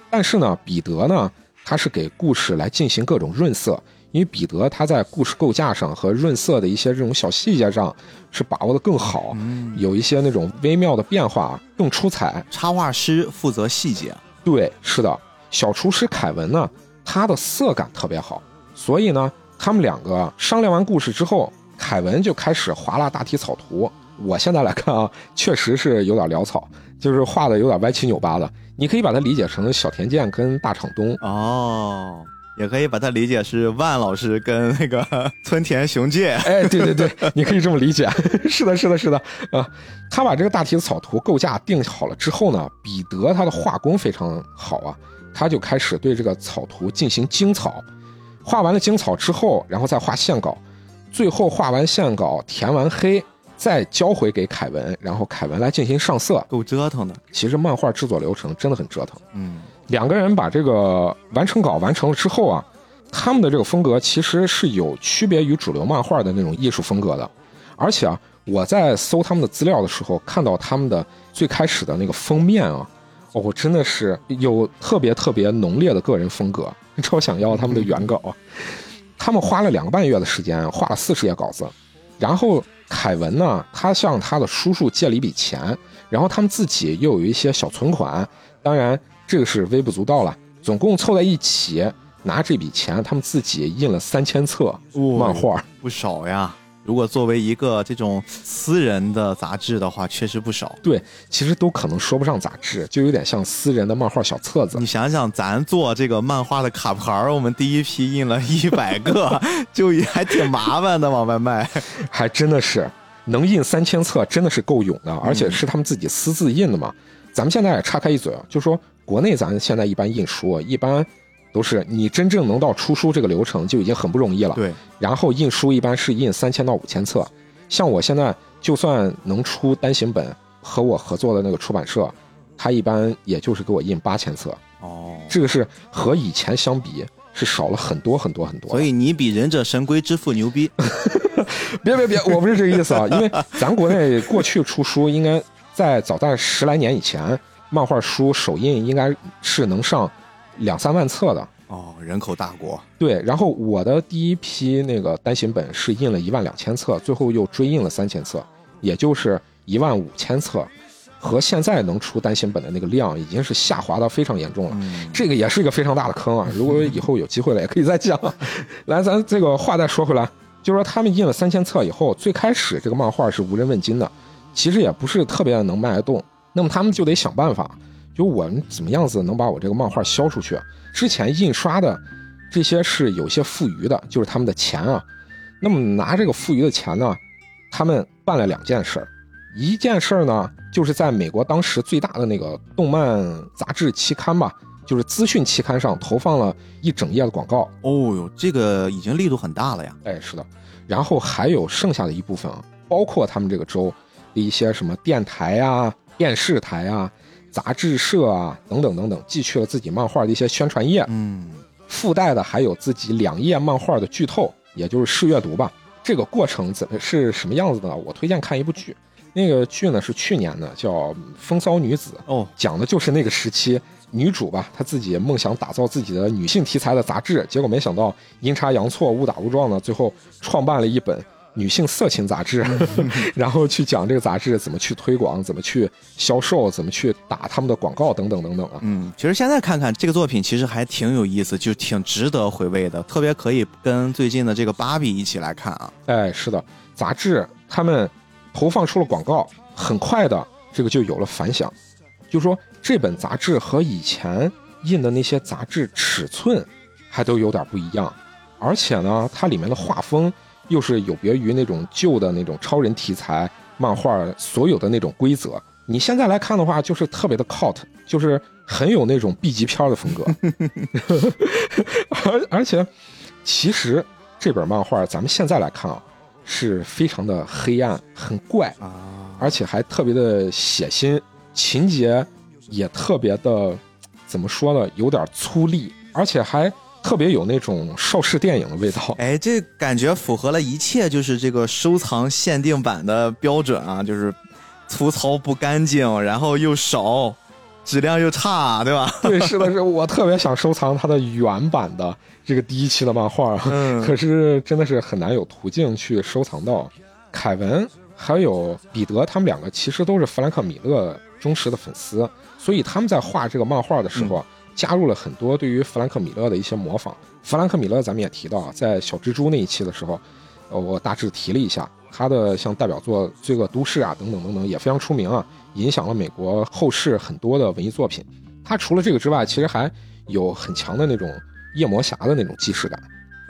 但是呢，彼得呢，他是给故事来进行各种润色，因为彼得他在故事构架上和润色的一些这种小细节上是把握的更好，有一些那种微妙的变化更出彩。插画师负责细节，对，是的，小厨师凯文呢，他的色感特别好，所以呢，他们两个商量完故事之后，凯文就开始划拉大体草图。我现在来看啊，确实是有点潦草，就是画的有点歪七扭八的。你可以把它理解成小田健跟大场东哦，也可以把它理解是万老师跟那个 村田雄介。哎，对对对，你可以这么理解。是的，是的，是的。啊，他把这个大体草图构架定好了之后呢，彼得他的画工非常好啊，他就开始对这个草图进行精草。画完了精草之后，然后再画线稿，最后画完线稿填完黑。再交回给凯文，然后凯文来进行上色，够折腾的。其实漫画制作流程真的很折腾。嗯，两个人把这个完成稿完成了之后啊，他们的这个风格其实是有区别于主流漫画的那种艺术风格的。而且啊，我在搜他们的资料的时候，看到他们的最开始的那个封面啊，哦，真的是有特别特别浓烈的个人风格，超想要他们的原稿。他们花了两个半月的时间，画了四十页稿子，然后。凯文呢，他向他的叔叔借了一笔钱，然后他们自己又有一些小存款，当然这个是微不足道了。总共凑在一起，拿这笔钱，他们自己印了三千册漫画，不少呀。如果作为一个这种私人的杂志的话，确实不少。对，其实都可能说不上杂志，就有点像私人的漫画小册子。你想想，咱做这个漫画的卡牌，我们第一批印了 一百个，就还挺麻烦的，往外卖。还真的是能印三千册，真的是够勇的，而且是他们自己私自印的嘛。咱们现在也岔开一嘴啊，就说国内咱现在一般印书，一般。都是你真正能到出书这个流程就已经很不容易了。对，然后印书一般是印三千到五千册，像我现在就算能出单行本，和我合作的那个出版社，他一般也就是给我印八千册。哦，这个是和以前相比是少了很多很多很多。所以你比忍者神龟之父牛逼。别别别，我不是这个意思啊，因为咱国内过去出书应该在早在十来年以前，漫画书首印应该是能上。两三万册的哦，人口大国。对，然后我的第一批那个单行本是印了一万两千册，最后又追印了三千册，也就是一万五千册，和现在能出单行本的那个量已经是下滑到非常严重了。这个也是一个非常大的坑啊！如果以后有机会了，也可以再讲。来，咱这个话再说回来，就是说他们印了三千册以后，最开始这个漫画是无人问津的，其实也不是特别能卖得动，那么他们就得想办法。就我们怎么样子能把我这个漫画销出去？之前印刷的这些是有些富余的，就是他们的钱啊。那么拿这个富余的钱呢，他们办了两件事儿。一件事儿呢，就是在美国当时最大的那个动漫杂志期刊吧，就是资讯期刊上投放了一整页的广告。哦哟，这个已经力度很大了呀。哎，是的。然后还有剩下的一部分啊，包括他们这个州的一些什么电台啊、电视台啊。杂志社啊，等等等等，寄去了自己漫画的一些宣传页，嗯，附带的还有自己两页漫画的剧透，也就是试阅读吧。这个过程怎么是什么样子的？我推荐看一部剧，那个剧呢是去年的，叫《风骚女子》，哦，讲的就是那个时期女主吧，她自己梦想打造自己的女性题材的杂志，结果没想到阴差阳错、误打误撞呢，最后创办了一本。女性色情杂志，然后去讲这个杂志怎么去推广，怎么去销售，怎么去打他们的广告等等等等啊。嗯，其实现在看看这个作品，其实还挺有意思，就挺值得回味的，特别可以跟最近的这个芭比一起来看啊。哎，是的，杂志他们投放出了广告，很快的这个就有了反响，就说这本杂志和以前印的那些杂志尺寸还都有点不一样，而且呢，它里面的画风。又是有别于那种旧的那种超人题材漫画所有的那种规则，你现在来看的话，就是特别的 cult，就是很有那种 B 级片的风格。而而且，其实这本漫画咱们现在来看啊，是非常的黑暗、很怪啊，而且还特别的血腥，情节也特别的怎么说呢，有点粗粝，而且还。特别有那种邵氏电影的味道，哎，这感觉符合了一切，就是这个收藏限定版的标准啊，就是粗糙不干净，然后又少，质量又差，对吧？对，是的，是我特别想收藏它的原版的这个第一期的漫画，嗯可是真的是很难有途径去收藏到。凯文还有彼得，他们两个其实都是弗兰克·米勒忠实的粉丝，所以他们在画这个漫画的时候啊，加入了很多对于弗兰克·米勒的一些模仿。弗兰克·米勒咱们也提到啊，在小蜘蛛那一期的时候，呃，我大致提了一下他的像代表作《罪恶都市》啊等等等等也非常出名啊，影响了美国后世很多的文艺作品。他除了这个之外，其实还有很强的那种夜魔侠的那种既视感。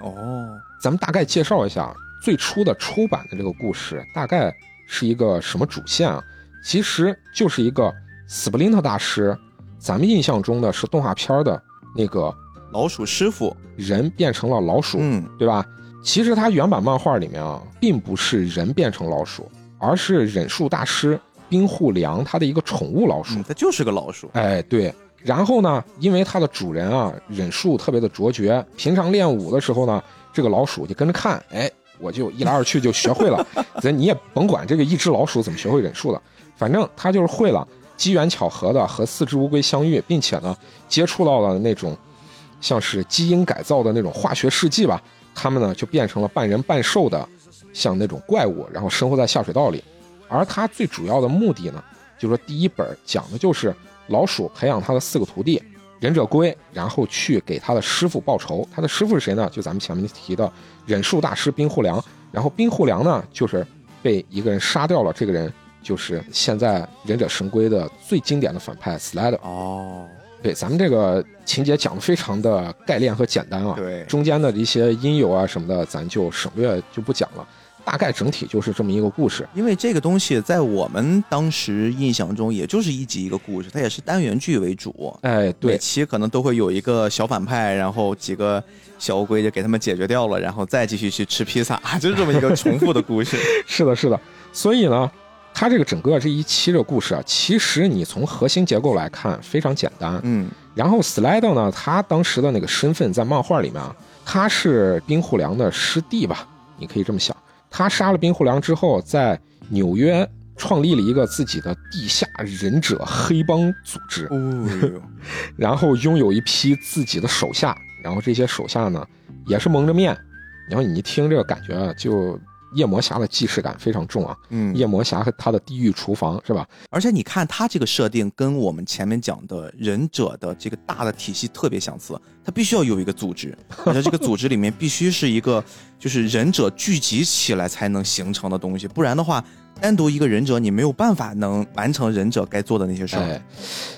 哦，咱们大概介绍一下最初的出版的这个故事，大概是一个什么主线啊？其实就是一个斯普林特大师，咱们印象中的是动画片的那个老鼠师傅，人变成了老鼠，嗯，对吧？其实它原版漫画里面啊，并不是人变成老鼠，而是忍术大师冰户良他的一个宠物老鼠。嗯，它就是个老鼠，哎，对。然后呢，因为它的主人啊忍术特别的卓绝，平常练武的时候呢，这个老鼠就跟着看，哎，我就一来二去就学会了。咱你也甭管这个一只老鼠怎么学会忍术的，反正它就是会了。机缘巧合的和四只乌龟相遇，并且呢，接触到了那种像是基因改造的那种化学试剂吧，他们呢就变成了半人半兽的，像那种怪物，然后生活在下水道里。而他最主要的目的呢，就是说第一本讲的就是老鼠培养他的四个徒弟忍者龟，然后去给他的师傅报仇。他的师傅是谁呢？就咱们前面提的忍术大师冰户良。然后冰户良呢，就是被一个人杀掉了。这个人就是现在忍者神龟的最经典的反派 Slade。哦，对，咱们这个情节讲的非常的概念和简单啊，对中间的一些因由啊什么的，咱就省略就不讲了。大概整体就是这么一个故事。因为这个东西在我们当时印象中，也就是一集一个故事，它也是单元剧为主。哎，每对，期可能都会有一个小反派，然后几个小乌龟就给他们解决掉了，然后再继续去吃披萨，就是这么一个重复的故事。是的，是的。所以呢，它这个整个这一期的故事啊，其实你从核心结构来看非常简单。嗯，然后 Slide 呢，他当时的那个身份在漫画里面啊，他是冰户良的师弟吧，你可以这么想。他杀了冰户良之后，在纽约创立了一个自己的地下忍者黑帮组织，哦，然后拥有一批自己的手下，然后这些手下呢也是蒙着面，然后你一听这个感觉啊，就夜魔侠的既视感非常重啊。嗯，夜魔侠和他的地狱厨房是吧？而且你看他这个设定跟我们前面讲的忍者的这个大的体系特别相似，他必须要有一个组织，而且这个组织里面必须是一个就是忍者聚集起来才能形成的东西，不然的话，单独一个忍者你没有办法能完成忍者该做的那些事儿。哎，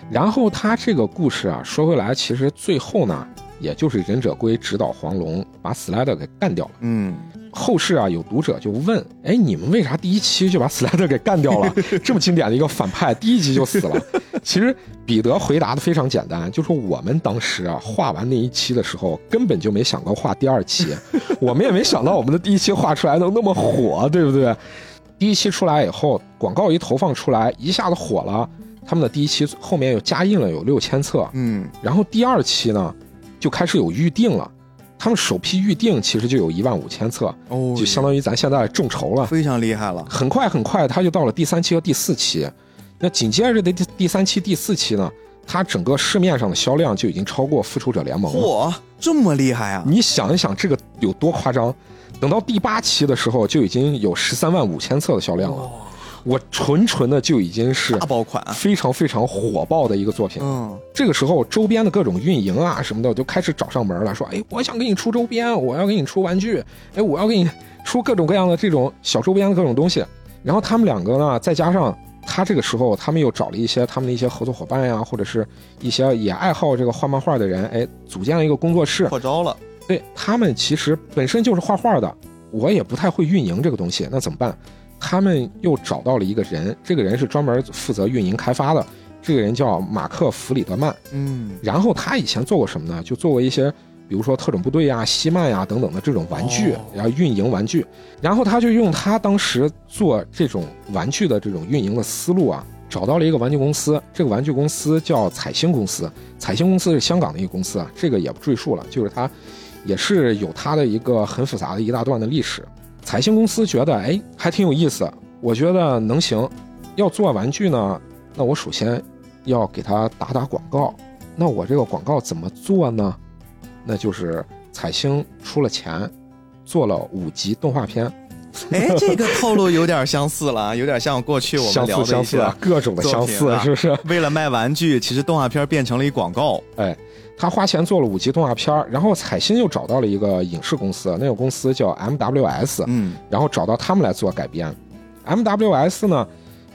然后他这个故事啊，说回来，其实最后呢，也就是忍者龟指导黄龙把 Slide 给干掉了。嗯，后世啊，有读者就问：哎，你们为啥第一期就把 Slide 给干掉了？这么经典的一个反派，第一集就死了。其实彼得回答的非常简单，就说我们当时啊画完那一期的时候，根本就没想过画第二期，我们也没想到我们的第一期画出来能那么火，对不对？第一期出来以后，广告一投放出来，一下子火了。他们的第一期后面又加印了有六千册，嗯，然后第二期呢，就开始有预定了。他们首批预定其实就有一万五千册，哦，就相当于咱现在众筹了。非常厉害了。很快很快，它就到了第三期和第四期。那紧接着的第第三期、第四期呢，它整个市面上的销量就已经超过《复仇者联盟》了。哇，这么厉害啊！你想一想，这个有多夸张？等到第八期的时候，就已经有十三万五千册的销量了。我纯纯的就已经是大爆款。非常非常火爆的一个作品。嗯，这个时候，周边的各种运营啊什么的就开始找上门了，说：“哎，我想给你出周边，我要给你出玩具，哎，我要给你出各种各样的这种小周边的各种东西。”然后他们两个呢，再加上他这个时候，他们又找了一些他们的一些合作伙伴呀，或者是一些也爱好这个画漫画的人，哎，组建了一个工作室。扩招了。对他们其实本身就是画画的，我也不太会运营这个东西，那怎么办？他们又找到了一个人，这个人是专门负责运营开发的，这个人叫马克·弗里德曼。嗯，然后他以前做过什么呢？就做过一些，比如说特种部队呀、西曼呀等等的这种玩具哦，然后运营玩具。然后他就用他当时做这种玩具的这种运营的思路啊，找到了一个玩具公司。这个玩具公司叫彩星公司，彩星公司是香港的一个公司啊，这个也不赘述了，就是他也是有它的一个很复杂的一大段的历史。彩星公司觉得，哎，还挺有意思，我觉得能行。要做玩具呢，那我首先要给他打打广告。那我这个广告怎么做呢？那就是彩星出了钱，做了五集动画片，哎，这个套路有点相似了，有点像过去我们相聊的一些似相似啊，各种的相似是不是？为了卖玩具，其实动画片变成了一广告。哎，他花钱做了五集动画片儿，然后彩星又找到了一个影视公司，那个公司叫 MWS，嗯，然后找到他们来做改编。MWS 呢，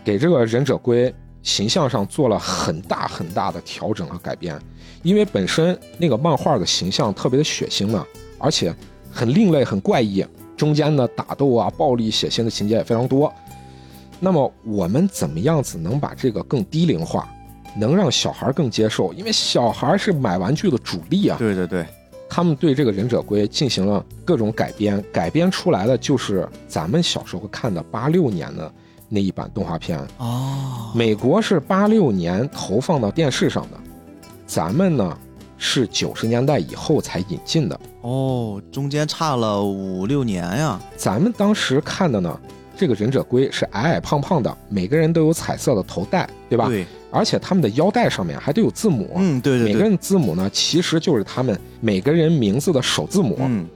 给这个忍者龟形象上做了很大很大的调整和改编，因为本身那个漫画的形象特别的血腥嘛，而且很另类、很怪异，中间的打斗啊、暴力、血腥的情节也非常多。那么我们怎么样子能把这个更低龄化，能让小孩更接受？因为小孩是买玩具的主力啊。对对对，他们对这个忍者龟进行了各种改编，改编出来的就是咱们小时候看的八六年的那一版动画片。哦，美国是八六年投放到电视上的，咱们呢是九十年代以后才引进的。哦，中间差了五六年呀。咱们当时看的呢，这个忍者龟是矮矮胖胖的，每个人都有彩色的头带，对吧？对，而且他们的腰带上面还都有字母。嗯，对对对，每个人字母呢，其实就是他们每个人名字的首字母。嗯，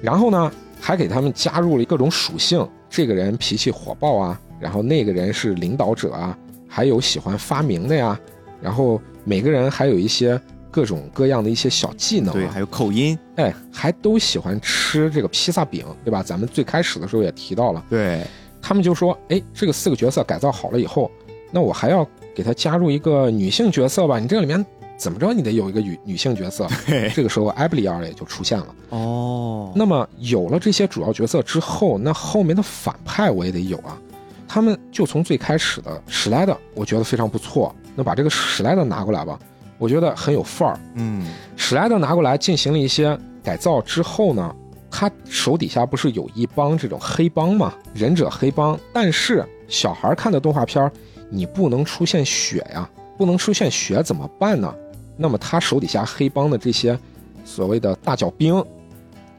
然后呢，还给他们加入了各种属性，这个人脾气火爆啊，然后那个人是领导者啊，还有喜欢发明的呀，然后每个人还有一些各种各样的一些小技能、啊，对，还有口音，哎，还都喜欢吃这个披萨饼，对吧？咱们最开始的时候也提到了，对，他们就说，哎，这个四个角色改造好了以后，那我还要给他加入一个女性角色吧？你这里面怎么着你得有一个女女性角色。这个时候，艾布里尔也就出现了。哦，那么有了这些主要角色之后，那后面的反派我也得有啊。他们就从最开始的史莱德，我觉得非常不错。那把这个史莱德拿过来吧，我觉得很有范儿。嗯，史莱德拿过来进行了一些改造之后呢，他手底下不是有一帮这种黑帮嘛，忍者黑帮。但是小孩看的动画片儿，你不能出现血呀，不能出现血怎么办呢？那么他手底下黑帮的这些所谓的大脚兵，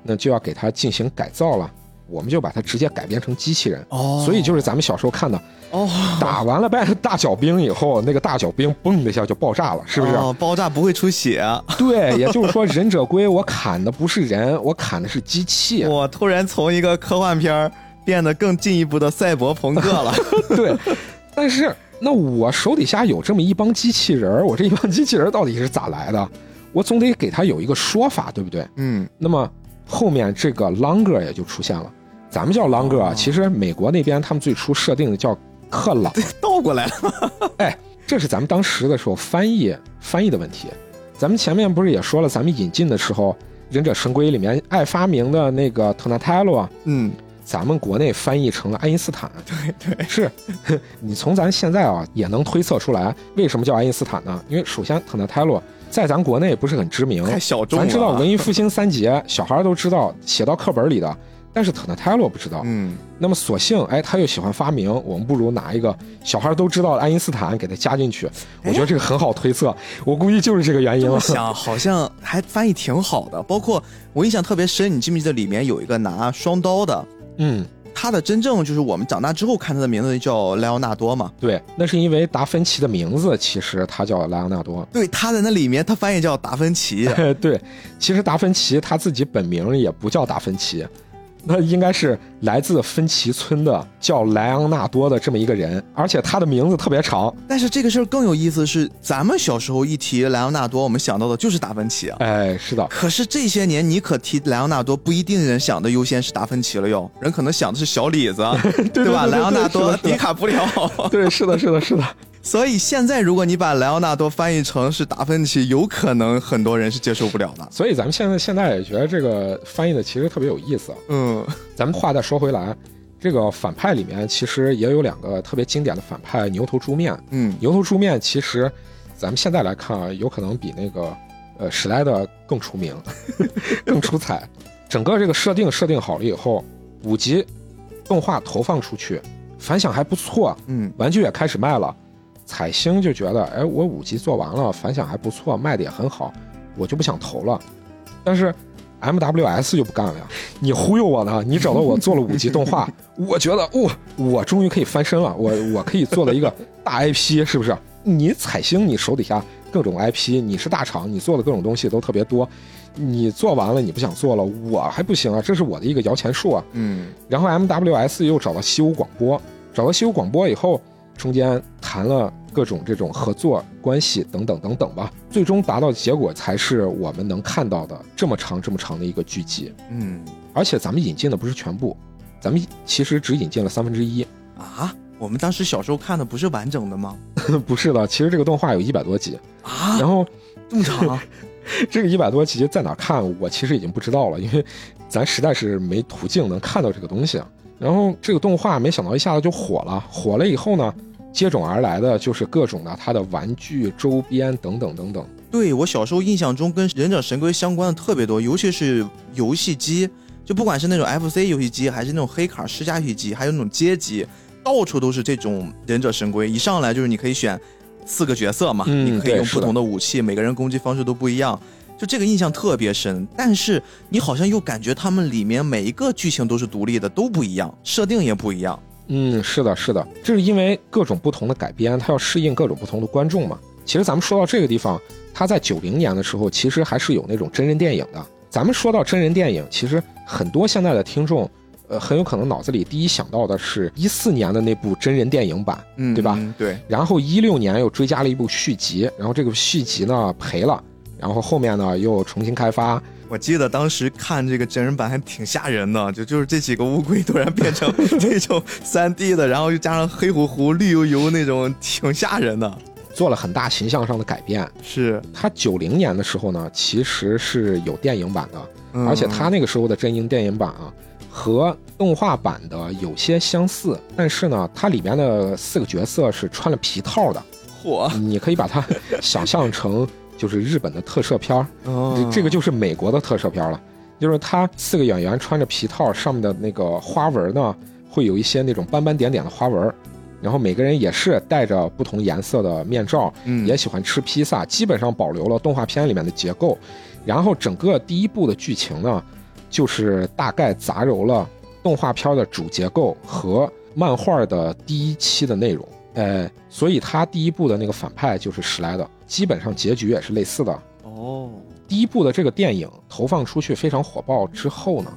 那就要给他进行改造了。我们就把它直接改编成机器人，哦，所以就是咱们小时候看的，哦，打完了败大脚兵以后，那个大脚兵嘣的一下就爆炸了，是不是？哦，爆炸不会出血。对，也就是说，忍者龟我砍的不是人，我砍的是机器。我突然从一个科幻片变得更进一步的赛博朋克了。对，但是那我手底下有这么一帮机器人儿，我这一帮机器人儿到底是咋来的？我总得给他有一个说法，对不对？嗯，那么后面这个 longer 也就出现了，咱们叫 longer 啊，哦其实美国那边他们最初设定的叫克朗。倒过来了。哎，这是咱们当时的时候翻译翻译的问题。咱们前面不是也说了，咱们引进的时候，《忍者神龟》里面爱发明的那个特纳泰罗，嗯，咱们国内翻译成了爱因斯坦。对对，是 你从咱现在啊也能推测出来，为什么叫爱因斯坦呢？因为首先特纳泰罗在咱国内不是很知名，太小众了。咱知道文艺复兴三杰，小孩都知道写到课本里的，但是特纳泰罗不知道。嗯，那么索性，哎，他又喜欢发明，我们不如拿一个小孩都知道的爱因斯坦给他加进去。我觉得这个很好推测，我估计就是这个原因了。想好像还翻译挺好的。包括我印象特别深，你记不记得里面有一个拿双刀的？嗯，他的真正就是我们长大之后看他的名字叫莱昂纳多嘛。对，那是因为达芬奇的名字其实他叫莱昂纳多。对，他在那里面他翻译叫达芬奇。对，其实达芬奇他自己本名也不叫达芬奇，那应该是来自芬奇村的叫莱昂纳多的这么一个人，而且他的名字特别长。但是这个事儿更有意思是，咱们小时候一提莱昂纳多，我们想到的就是达芬奇啊。哎，是的，可是这些年，你可提莱昂纳多，不一定人想的优先是达芬奇了哟，人可能想的是小李子，对吧？莱昂纳多、迪卡布里奥。对，是的，是的，是的。所以现在，如果你把莱昂纳多翻译成是达芬奇，有可能很多人是接受不了的。所以咱们现在现在也觉得这个翻译的其实特别有意思。嗯，咱们话再说回来，这个反派里面其实也有两个特别经典的反派，牛头猪面。嗯，牛头猪面其实咱们现在来看啊，有可能比那个呃史莱德更出名，更出彩。整个这个设定设定好了以后，五集动画投放出去，反响还不错，嗯，玩具也开始卖了。彩星就觉得，哎，我五集做完了，反响还不错，卖的也很好，我就不想投了。但是 MWS 就不干了呀！你忽悠我呢？你找到我做了五集动画，我觉得，哦、我终于可以翻身了，我我可以做了一个大 IP，是不是？你彩星，你手底下各种 IP，你是大厂，你做的各种东西都特别多，你做完了你不想做了，我还不行啊，这是我的一个摇钱树啊。嗯然后 MWS 又找到西屋广播，找到西屋广播以后，中间谈了各种这种合作关系等等等等吧，最终达到的结果才是我们能看到的这么长这么长的一个剧集。嗯而且咱们引进的不是全部，咱们其实只引进了三分之一。啊，我们当时小时候看的不是完整的吗？不是的，其实这个动画有一百多集，啊，然后这么长？这个一百多集在哪看，我其实已经不知道了，因为咱实在是没途径能看到这个东西。然后这个动画没想到一下子就火了，火了以后呢，接踵而来的就是各种的它的玩具、周边等等等等。对我小时候印象中跟忍者神龟相关的特别多，尤其是游戏机，就不管是那种 FC 游戏机，还是那种黑卡世家游戏机，还有那种街机，到处都是这种忍者神龟。一上来就是你可以选四个角色嘛，嗯你可以用不同的武器，每个人攻击方式都不一样。就这个印象特别深，但是你好像又感觉他们里面每一个剧情都是独立的，都不一样，设定也不一样。嗯，是的，是的，这是因为各种不同的改编，它要适应各种不同的观众嘛。其实咱们说到这个地方，它在九零年的时候，其实还是有那种真人电影的。咱们说到真人电影，其实很多现在的听众，呃，很有可能脑子里第一想到的是一四年的那部真人电影版，嗯，对吧？嗯对，然后一六年又追加了一部续集，然后这个续集呢赔了，然后后面呢又重新开发，我记得当时看这个真人版还挺吓人的，就就是这几个乌龟突然变成 这种三 D 的，然后又加上黑乎乎、绿油油那种，挺吓人的。做了很大形象上的改变。是，他九零年的时候呢，其实是有电影版的，嗯。而且他那个时候的真英电影版啊，和动画版的有些相似，但是呢，它里面的四个角色是穿了皮套的，嚯，你可以把它想象成就是日本的特摄片儿，嗯这个就是美国的特摄片儿了。就是他四个演员穿着皮套，上面的那个花纹呢，会有一些那种斑斑点点的花纹，然后每个人也是戴着不同颜色的面罩，嗯也喜欢吃披萨，基本上保留了动画片里面的结构。然后整个第一部的剧情呢，就是大概杂糅了动画片的主结构和漫画的第一期的内容。呃，所以他第一部的那个反派就是史莱德，基本上结局也是类似的。哦，第一部的这个电影投放出去非常火爆之后呢，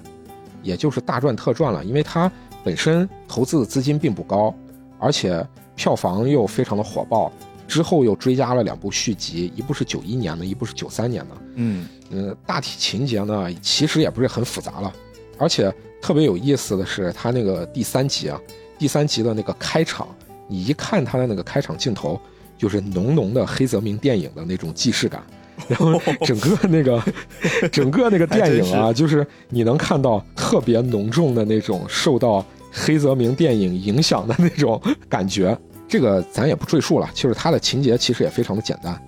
也就是大赚特赚了，因为它本身投资的资金并不高，而且票房又非常的火爆，之后又追加了两部续集，一部是九一年的，一部是九三年的。嗯嗯，大体情节呢其实也不是很复杂了，而且特别有意思的是，它那个第三集啊，第三集的那个开场，你一看它的那个开场镜头，就是浓浓的黑泽明电影的那种既视感。然后整个那个，整个那个电影啊，就是你能看到特别浓重的那种受到黑泽明电影影响的那种感觉。这个咱也不赘述了，就是它的情节其实也非常的简单。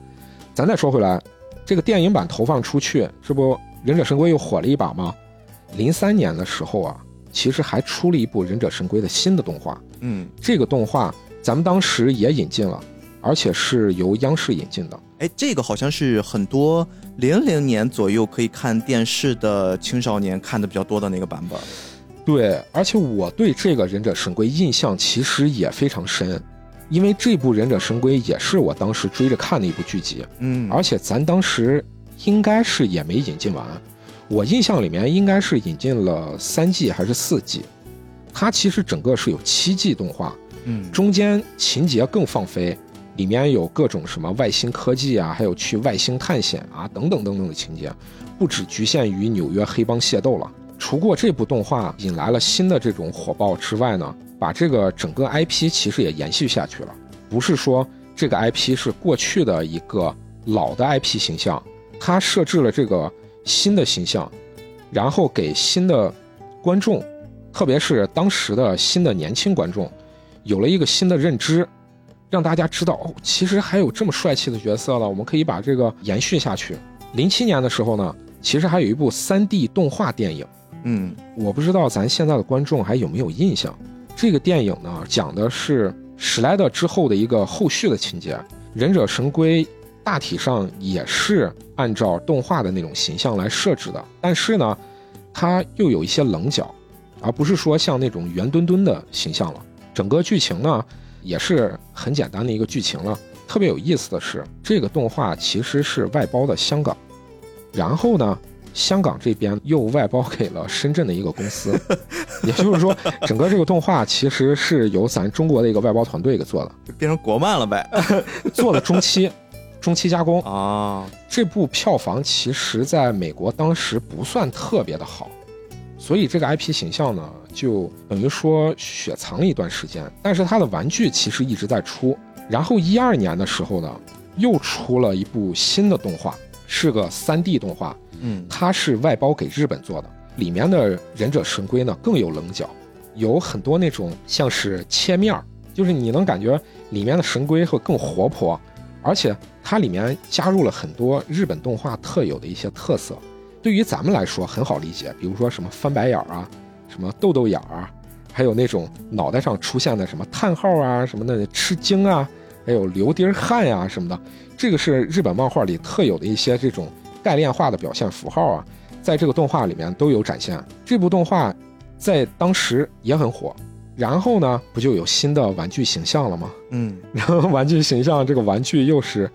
咱再说回来，这个电影版投放出去，这不《忍者神龟》又火了一把吗？零三年的时候啊，其实还出了一部《忍者神龟》的新的动画。嗯，这个动画咱们当时也引进了，而且是由央视引进的。哎，这个好像是很多零零年左右可以看电视的青少年看的比较多的那个版本。对，而且我对这个《忍者神龟》印象其实也非常深，因为这部《忍者神龟》也是我当时追着看的一部剧集，嗯，而且咱当时应该是也没引进完，我印象里面应该是引进了三季还是四季，它其实整个是有七季动画，嗯中间情节更放飞，里面有各种什么外星科技啊，还有去外星探险啊等等等等的情节，不只局限于纽约黑帮械斗了。除过这部动画引来了新的这种火爆之外呢，把这个整个 IP 其实也延续下去了。不是说这个 IP 是过去的一个老的 IP 形象，它设置了这个新的形象，然后给新的观众，特别是当时的新的年轻观众，有了一个新的认知，让大家知道哦，其实还有这么帅气的角色了，我们可以把这个延续下去。零七年的时候呢，其实还有一部三 D 动画电影，嗯我不知道咱现在的观众还有没有印象。这个电影呢，讲的是史莱德之后的一个后续的情节。忍者神龟大体上也是按照动画的那种形象来设置的，但是呢，它又有一些棱角，而不是说像那种圆墩墩的形象了。整个剧情呢，也是很简单的一个剧情了。特别有意思的是，这个动画其实是外包的香港，然后呢，香港这边又外包给了深圳的一个公司，也就是说，整个这个动画其实是由咱中国的一个外包团队给做的，变成国漫了呗。做了中期，中期加工。啊，这部票房其实在美国当时不算特别的好，所以这个 IP 形象呢，就等于说雪藏了一段时间。但是它的玩具其实一直在出，然后一二年的时候呢，又出了一部新的动画，是个 3D 动画，嗯，它是外包给日本做的，里面的忍者神龟呢更有棱角，有很多那种像是切面儿，就是你能感觉里面的神龟会更活泼，而且它里面加入了很多日本动画特有的一些特色，对于咱们来说很好理解，比如说什么翻白眼儿啊，什么豆豆眼儿啊，还有那种脑袋上出现的什么叹号啊什么的吃惊啊，还有流滴儿汗呀、什么的，这个是日本漫画里特有的一些这种概念化的表现符号啊，在这个动画里面都有展现。这部动画在当时也很火，然后呢，不就有新的玩具形象了吗？嗯，然后玩具形象这个玩具又是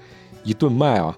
一顿卖啊。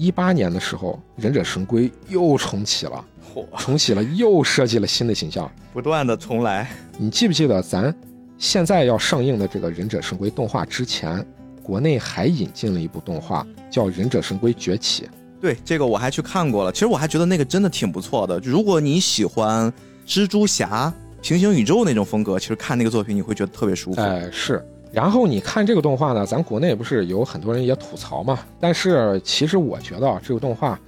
一八年的时候，忍者神龟又重启了，嚯，重启了，又设计了新的形象。不断的重来。你记不记得咱现在要上映的这个《忍者神龟》动画之前，国内还引进了一部动画叫《忍者神龟崛起》。对，这个我还去看过了，其实我还觉得那个真的挺不错的。如果你喜欢蜘蛛侠、平行宇宙那种风格，其实看那个作品你会觉得特别舒服。哎，是。然后你看这个动画呢，咱国内不是有很多人也吐槽嘛？但是其实我觉得啊这个动画，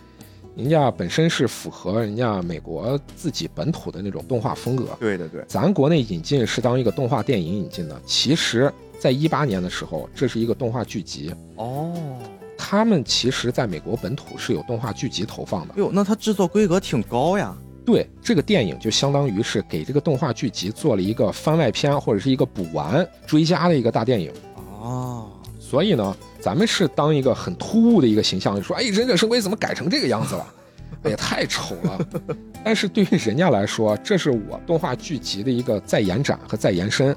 人家本身是符合人家美国自己本土的那种动画风格。对的，对，咱国内引进是当一个动画电影引进的，其实在一八年的时候，这是一个动画剧集。哦，他们其实在美国本土是有动画剧集投放的。哟，那它制作规格挺高呀。对，这个电影就相当于是给这个动画剧集做了一个番外篇或者是一个补完追加的一个大电影。哦，所以呢，咱们是当一个很突兀的一个形象，就说哎，忍者神龟怎么改成这个样子了？哎呀，太丑了。但是对于人家来说，这是我动画剧集的一个再延展和再延伸。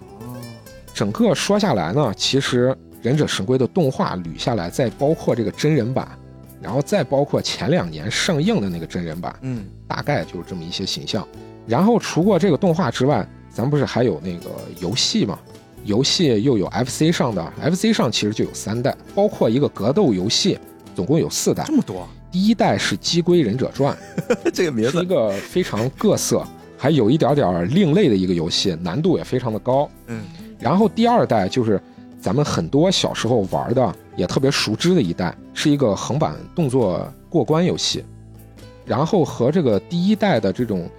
整个说下来呢，其实忍者神龟的动画捋下来，再包括这个真人版，然后再包括前两年上映的那个真人版，嗯，大概就是这么一些形象。然后除过这个动画之外，咱不是还有那个游戏吗？游戏又有 FC 上的，FC 上其实就有三代，包括一个格斗游戏，总共有四代这。么多，第一代是《鸡龟忍者传 这个》，名字，是一个非常各色，还有一点点另类的一个游戏，难度也非常的高。嗯，然后第二代就是咱们很多小时候玩的，也特别熟知的一代，是一个横版动作过关游戏。然后和这个第一代的这种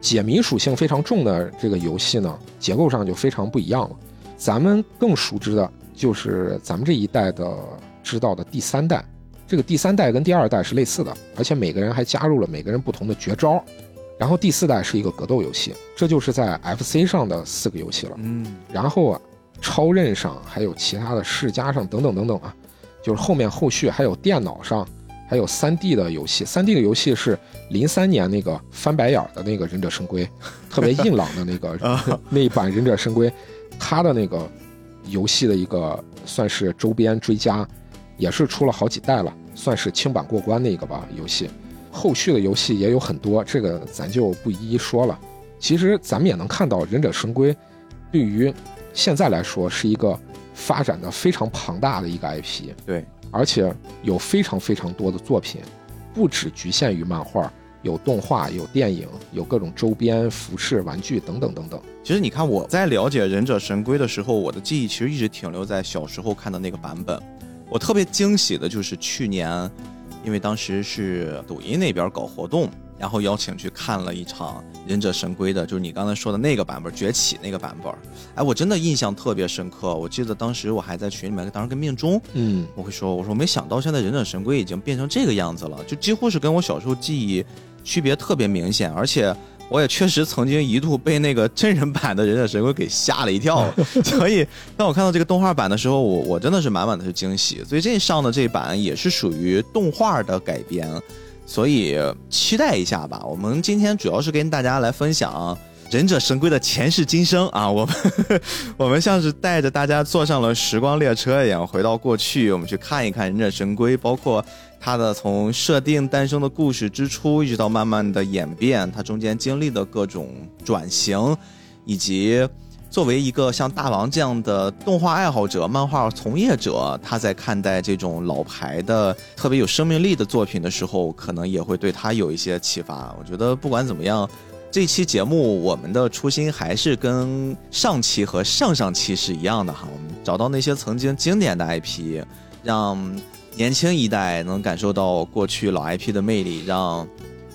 解谜属性非常重的这个游戏呢，结构上就非常不一样了。咱们更熟知的就是咱们这一代的知道的第三代，这个第三代跟第二代是类似的，而且每个人还加入了每个人不同的绝招。然后第四代是一个格斗游戏，这就是在 FC 上的四个游戏了。嗯，然后啊，超任上还有其他的世嘉上等等等等啊，就是后面后续还有电脑上，还有 3D 的游戏。3D 的游戏是零三年那个翻白眼儿的那个忍者神龟，特别硬朗的那个 那一版忍者神龟，它的那个游戏的一个算是周边追加，也是出了好几代了，算是清版过关的一个吧游戏。后续的游戏也有很多，这个咱就不一一说了。其实咱们也能看到，忍者神龟对于现在来说是一个发展的非常庞大的一个 IP，对，而且有非常非常多的作品，不只局限于漫画，有动画、有电影、有各种周边、服饰、玩具等等等等。其实你看我在了解忍者神龟的时候，我的记忆其实一直停留在小时候看的那个版本。我特别惊喜的就是去年，因为当时是抖音那边搞活动，然后邀请去看了一场忍者神龟的，就是你刚才说的那个版本崛起那个版本。哎，我真的印象特别深刻。我记得当时我还在群里面，当时跟命中，嗯，我会说，我说没想到现在忍者神龟已经变成这个样子了，就几乎是跟我小时候记忆区别特别明显，而且我也确实曾经一度被那个真人版的忍者神龟给吓了一跳，所以当我看到这个动画版的时候，我我真的是满满的是惊喜。所以这上的这版也是属于动画的改编，所以期待一下吧。我们今天主要是跟大家来分享。忍者神龟的前世今生啊，我们 我们像是带着大家坐上了时光列车一样，回到过去，我们去看一看忍者神龟，包括它的从设定诞生的故事之初，一直到慢慢的演变，它中间经历的各种转型，以及作为一个像大王这样的动画爱好者、漫画从业者，他在看待这种老牌的、特别有生命力的作品的时候，可能也会对他有一些启发。我觉得不管怎么样。这期节目我们的初心还是跟上期和上上期是一样的哈，我们找到那些曾经经典的 IP，让年轻一代能感受到过去老 IP 的魅力，让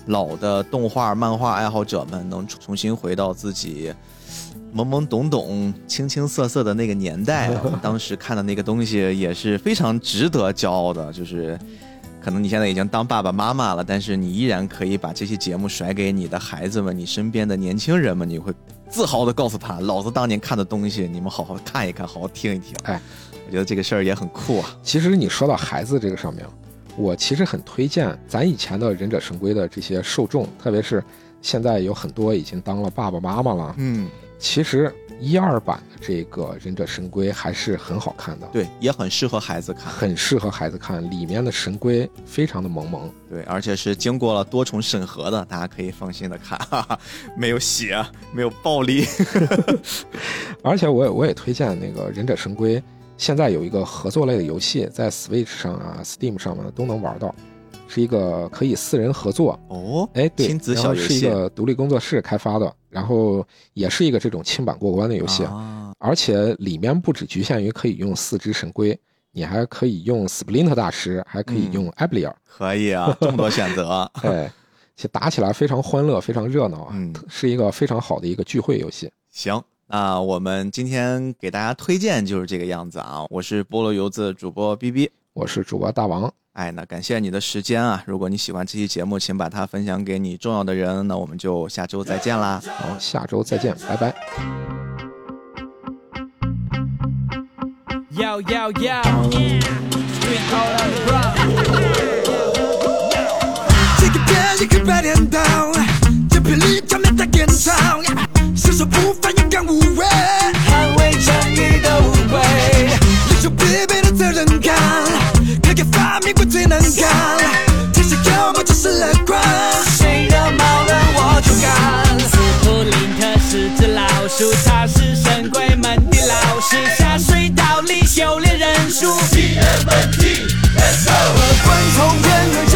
老的动画漫画爱好者们能重新回到自己懵懵懂懂、青青涩涩的那个年代。当时看的那个东西也是非常值得骄傲的，就是。可能你现在已经当爸爸妈妈了，但是你依然可以把这些节目甩给你的孩子们，你身边的年轻人们，你会自豪的告诉他，老子当年看的东西，你们好好看一看，好好听一听。哎，我觉得这个事儿也很酷啊。其实你说到孩子这个上面，我其实很推荐咱以前的忍者神龟的这些受众，特别是现在有很多已经当了爸爸妈妈了。嗯，其实。一二版的这个忍者神龟还是很好看的，对，也很适合孩子看，很适合孩子看。里面的神龟非常的萌萌，对，而且是经过了多重审核的，大家可以放心的看，哈哈，没有血，没有暴力。而且我也我也推荐那个忍者神龟，现在有一个合作类的游戏，在 Switch 上啊、Steam 上面都能玩到。是一个可以四人合作哦，哎，对，亲子小游戏，是一个独立工作室开发的，然后也是一个这种轻版过关的游戏，而且里面不只局限于可以用四只神龟，你还可以用 Splinter 大师，还可以用艾布利尔，可以啊，这么多选择，哎，且打起来非常欢乐，非常热闹啊，是一个非常好的一个聚会游戏。行，那我们今天给大家推荐就是这个样子啊，我是菠萝油子主播 B B，我是主播大王。哎，那感谢你的时间啊，如果你喜欢这期节目，请把它分享给你重要的人，那我们就下周再见啦。好，下周再见，拜拜。发明鬼最能干，天生幽默就是乐观，谁的矛盾我就干。斯普林特是只老鼠，他是神鬼们的老师，下水道里修炼人数。T M T S O，不管中间的。